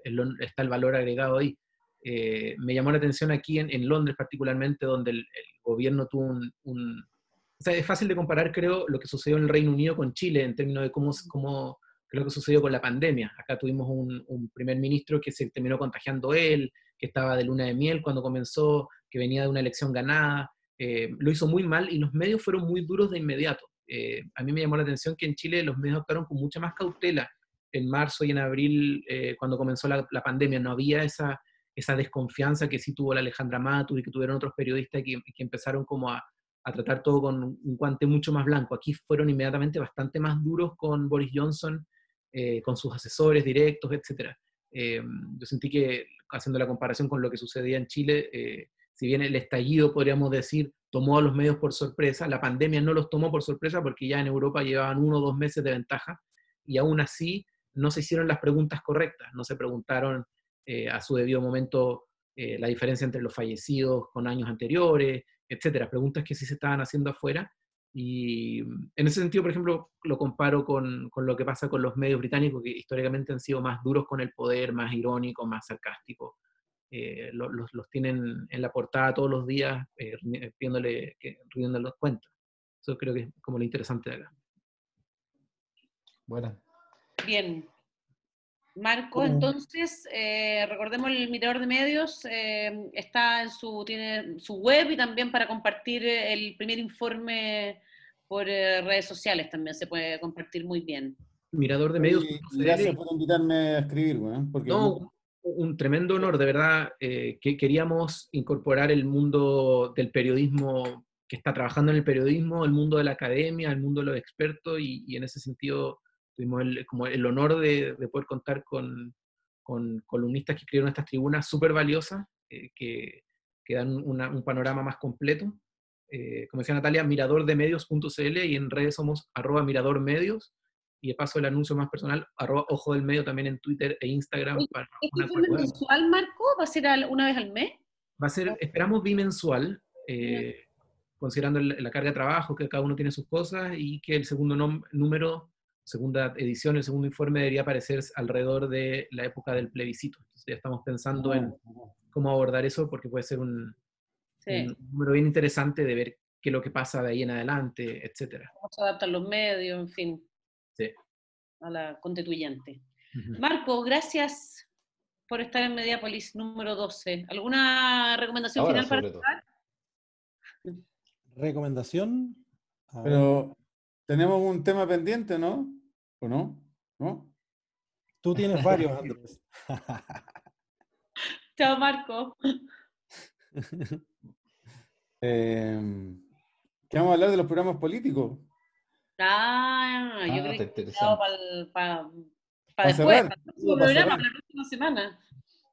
está el valor agregado ahí. Eh, me llamó la atención aquí en, en Londres particularmente, donde el, gobierno tuvo un o sea, es fácil de comparar, creo, lo que sucedió en el Reino Unido con Chile en términos de cómo, cómo lo que sucedió con la pandemia. Acá tuvimos un, primer ministro que se terminó contagiando él, que estaba de luna de miel cuando comenzó, que venía de una elección ganada. Eh, lo hizo muy mal y los medios fueron muy duros de inmediato. Eh, a mí me llamó la atención que en Chile los medios actuaron con mucha más cautela en marzo y en abril, eh, cuando comenzó la, pandemia. No había esa, esa desconfianza que sí tuvo la Alejandra Matus y que tuvieron otros periodistas que, que empezaron como a, a tratar todo con un guante mucho más blanco. Aquí fueron inmediatamente bastante más duros con Boris Johnson, eh, con sus asesores directos, etc. Eh, yo sentí que, haciendo la comparación con lo que sucedía en Chile, eh, si bien el estallido, podríamos decir, tomó a los medios por sorpresa, la pandemia no los tomó por sorpresa porque ya en Europa llevaban uno o dos meses de ventaja y aún así no se hicieron las preguntas correctas, no se preguntaron a su debido momento la diferencia entre los fallecidos con años anteriores, etcétera, preguntas que sí se estaban haciendo afuera. Y mm, en ese sentido, por ejemplo, lo comparo con, con, lo que pasa con los medios británicos, que históricamente han sido más duros con el poder, más irónicos, más sarcásticos. Eh, los, los, tienen en la portada todos los días, eh, pidiéndole que los cuentas. Eso creo que es como lo interesante de acá. Bueno. Bien, Marco, entonces, eh, recordemos el Mirador de Medios, eh, está en su, tiene su web y también para compartir el primer informe por eh, redes sociales también se puede compartir muy bien. Mirador de Medios. gracias por invitarme a escribir, porque no, un tremendo honor, de verdad, eh, que queríamos incorporar el mundo del periodismo, que está trabajando en el periodismo, el mundo de la academia, el mundo de los expertos, y, en ese sentido tuvimos el, como el honor de, poder contar con, con, columnistas que escribieron estas tribunas súper valiosas, eh, que, que, dan un panorama más completo. Eh, como decía Natalia, miradordemedios.cl y en redes somos arroba miradormedios y de paso el anuncio más personal, arroba ojo del medio también en Twitter e Instagram. Para ¿Es mensual, Marco? ¿Va a ser una vez al mes? Va a ser, esperamos bimensual, eh, considerando la carga de trabajo, que cada uno tiene sus cosas y que el segundo número, segunda edición, el segundo informe debería aparecer alrededor de la época del plebiscito. Entonces ya estamos pensando en oh. cómo abordar eso porque puede ser un, un número bien interesante de ver qué es lo que pasa de ahí en adelante, etcétera. Cómo se adaptan los medios, en fin a la constituyente. Marco, gracias por estar en Mediápolis número 12. ¿Alguna recomendación final para empezar? ¿Recomendación? Pero tenemos un tema pendiente, ¿no? ¿O no? ¿No? Tú tienes varios, (laughs) Andrés. (laughs) Chao, Marco. (laughs) Eh, ¿Qué vamos a hablar de los programas políticos? Ah, yo ah, creo que para para después, para el programa, la próxima semana,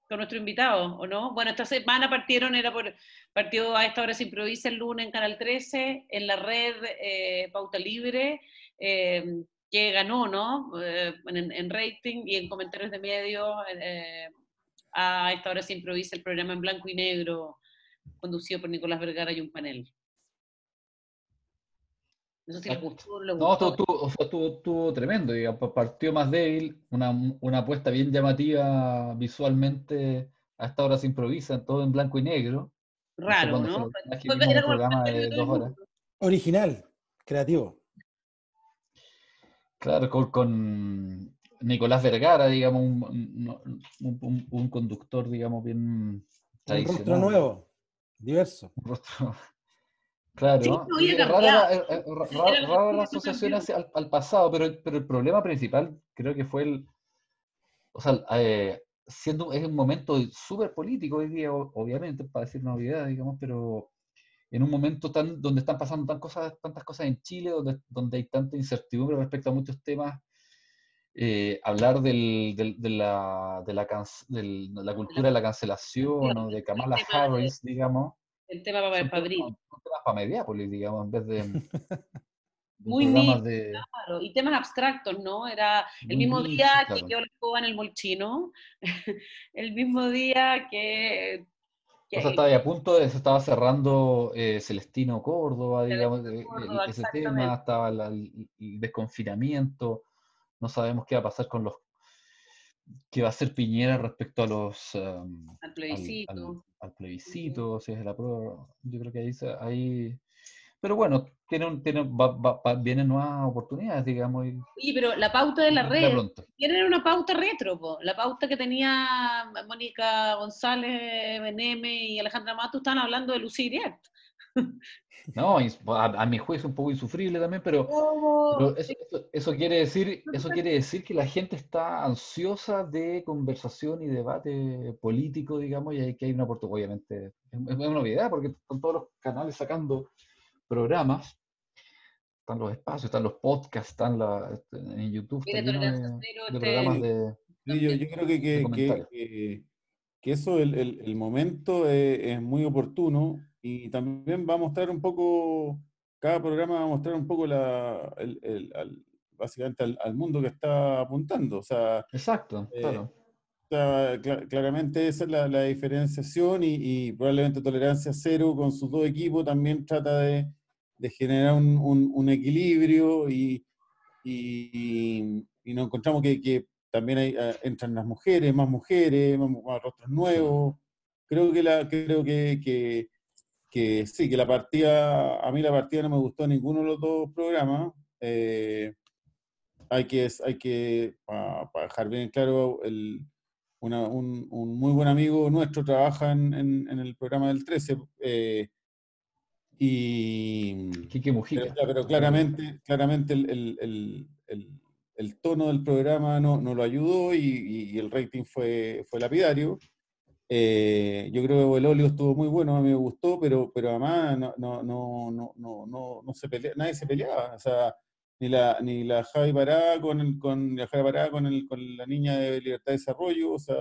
con nuestro invitado, ¿o no? Bueno, esta semana partieron, era por, partió a esta hora se improvisa el lunes en Canal 13, en la red eh, Pauta Libre, eh, que ganó, ¿no? Eh, en, rating y en comentarios de medios, a esta hora se improvisa el programa en blanco y negro, conducido por Nicolás Vergara y un panel. No estuvo, tremendo, partió más débil, una, una apuesta bien llamativa visualmente, a esta hora se improvisa, todo en blanco y negro. Raro, ¿no? Original, creativo. Claro, con, Nicolás Vergara, digamos, un, un, conductor, digamos, bien tradicional. Un rostro nuevo, diverso. Un rostro (laughs) Claro, rara, la asociación al, pasado, pero, pero el problema principal creo que fue el, o sea, eh, siendo, es un momento súper político hoy día, obviamente, para decir una obviedad, digamos, pero en un momento tan, donde están pasando tan cosas, tantas cosas en Chile, donde, donde hay tanta incertidumbre respecto a muchos temas, eh, hablar del, del, de, la, de, la la cultura de la cancelación o de Kamala Harris, digamos, el tema para, para abrir. para Mediápolis, digamos, en vez de. (laughs) Muy bien, claro. Y temas abstractos, ¿no? Era el mismo día que yo le en el molchino, (laughs) el mismo día que. O sea, estaba a punto de, se estaba cerrando eh, Celestino Córdoba, digamos, ese tema, estaba el, desconfinamiento, no sabemos qué va a pasar con los que va a ser Piñera respecto a los um, al plebiscito. al plebiscito, si es la prueba, yo creo que ahí, ahí pero bueno, tiene un, tiene, vienen nuevas oportunidades, digamos. Y, pero la pauta de la red, tienen una pauta retro, la pauta que tenía Mónica González, Beneme y Alejandra Mato, están hablando de Lucía (laughs) No, a, mi juicio un poco insufrible también, pero, eso, quiere decir, eso quiere decir que la gente está ansiosa de conversación y debate político, digamos, y que hay una oportunidad, obviamente, es, una novedad porque están todos los canales sacando programas, están los espacios, están los podcasts, están la, en YouTube, de, programas de... yo, creo que, que, eso, el, el, momento es muy oportuno y también va a mostrar un poco, cada programa va a mostrar un poco la, el, básicamente al, mundo que está apuntando. O sea, Exacto, eh, claro. Claramente esa es la, diferenciación y, probablemente tolerancia cero con sus dos equipos también trata de, de generar un, un, equilibrio y, y, nos encontramos que, que también hay, eh, entran las mujeres, más mujeres, más, rostros nuevos. Creo que, la, creo que, que que sí, que la partida, a mí la partida no me gustó ninguno de los dos programas. Eh, hay que, hay que para dejar bien claro, el, un, un, muy buen amigo nuestro trabaja en, en, el programa del 13. Eh, y, Quique Mujica. Pero, claramente, claramente el, el, el tono del programa no, no lo ayudó y, el rating fue, fue lapidario. Eh, yo creo que el óleo estuvo muy bueno, a mí me gustó, pero, pero además no, no, no, no, no, no se pelea, nadie se peleaba. O sea, ni la, ni la Javi Pará con, con, la Javi Pará con, el, con la niña de Libertad de Desarrollo, o sea,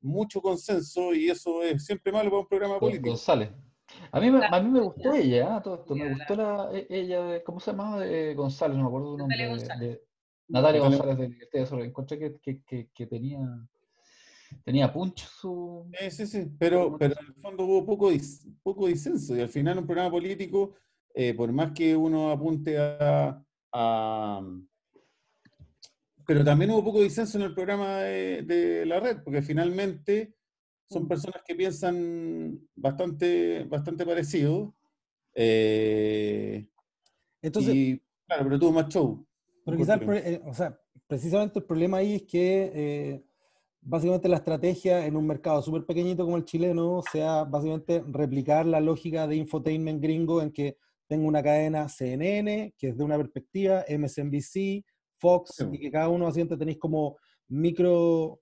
mucho consenso y eso es siempre malo para un programa político. González. A mí, a mí me gustó ella, ¿eh? todo esto. me gustó la, e, ella, ¿cómo se llamaba? Eh, González, no me acuerdo su nombre. De, Natalia González de Libertad de Desarrollo. Encontré que, que, que, que tenía tenía punch su... Sí, sí, sí, pero, pero en el fondo hubo poco, poco disenso y al final un programa político, eh, por más que uno apunte a, Pero también hubo poco disenso en el programa de, la red, porque finalmente son mm. personas que piensan bastante, bastante parecido. Eh, Entonces, claro, pero tuvo más show. Pero quizás, eh, o sea, precisamente el problema ahí es que básicamente la estrategia en un mercado súper pequeñito como el chileno sea básicamente replicar la lógica de infotainment gringo en que tengo una cadena CNN, que es de una perspectiva, MSNBC, Fox, y que cada uno básicamente tenéis como micro,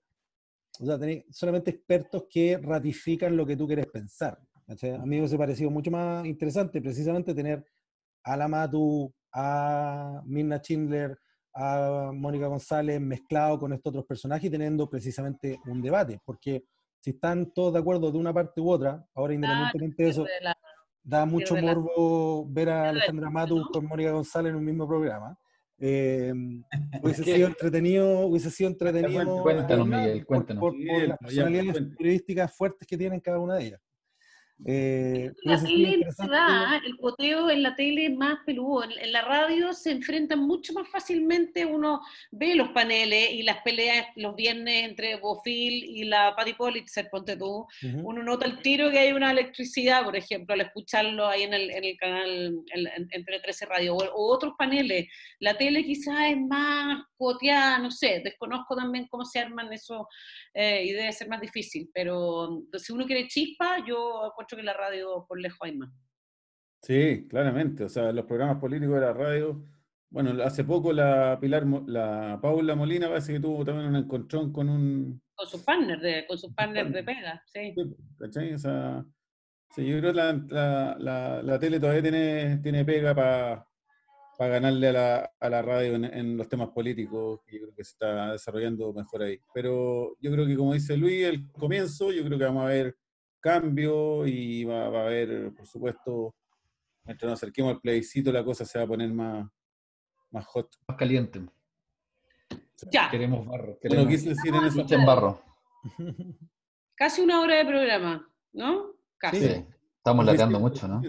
o sea, tenéis solamente expertos que ratifican lo que tú quieres pensar. A mí me ha parecido mucho más interesante precisamente tener a Lamatu, a Mirna Schindler, a Mónica González mezclado con estos otros personajes y teniendo precisamente un debate, porque si están todos de acuerdo de una parte u otra, ahora independientemente de eso, da mucho morbo ver a Alejandra Matu con Mónica González en un mismo programa. (laughs) Eh, hubiese sido entretenido, hubiese sido entretenido. Cuéntanos, Miguel, cuéntanos. Por, las personalidades periodísticas fuertes que tienen cada una de ellas. Eh, la tele el poteo en la tele es más peludo. En, la radio se enfrentan mucho más fácilmente. Uno ve los paneles y las peleas los viernes entre Bofil y la Patty Politzer, ponte tú. Uno nota el tiro que hay una electricidad, por ejemplo, al escucharlo ahí en el, en el canal entre 13 Radio o, otros paneles. La tele quizás es más coteada, no sé, desconozco también cómo se arman eso eh, y debe ser más difícil. Pero si uno quiere chispa, yo que la radio por lejos hay más. Sí, claramente. O sea, los programas políticos de la radio. Bueno, hace poco la Pilar, la Paula Molina parece que tuvo también un encontrón con un. Con sus partners de, con sus partners de pega, sí. ¿Cachai? O sea, sí, yo creo que la, la, la, tele todavía tiene, tiene pega para para ganarle a la, a la radio en, en, los temas políticos, que yo creo que se está desarrollando mejor ahí. Pero yo creo que, como dice Luis, el comienzo, yo creo que vamos a ver cambio y va, a haber, por supuesto, mientras nos acerquemos al plebiscito, la cosa se va a poner más, más hot. Más caliente. Ya. Queremos barro. Queremos... quise decir en eso. En barro. (laughs) Casi una hora de programa, ¿no? Casi. Sí. Estamos lateando mucho, ¿no?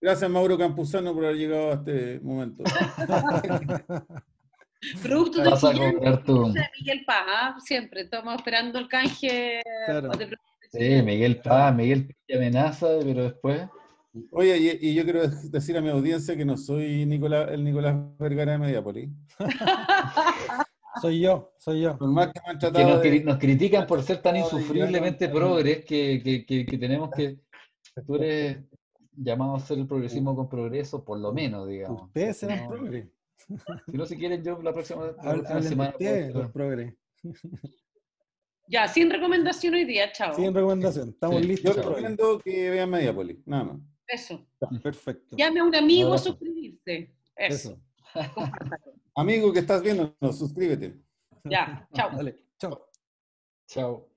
Gracias, Mauro Campuzano, por haber llegado a este momento. (laughs) Producto de Miguel Paz, ¿ah? siempre estamos esperando el canje. Claro. Sí, Miguel Paz, Miguel Paz amenaza, pero después. Oye, y, yo quiero decir a mi audiencia que no soy Nicolás, el Nicolás Vergara de Mediapoli. (laughs) soy yo, soy yo. que, nos, critican por ser tan (laughs) insufriblemente progres que, que, tenemos que. Tú eres llamado a hacer el progresismo con progreso, por lo menos, digamos. Ustedes serán progres. Si no, si quieren, yo la próxima, semana. los progres. Ya, sin recomendación hoy día, chao. Sin recomendación, estamos listos. Yo recomiendo que vean Mediapoli, nada más. Eso. perfecto. Llame a un amigo a suscribirse. Eso. amigo que estás viendo, no, suscríbete. Ya, (laughs) chao. Dale, chao. Chao.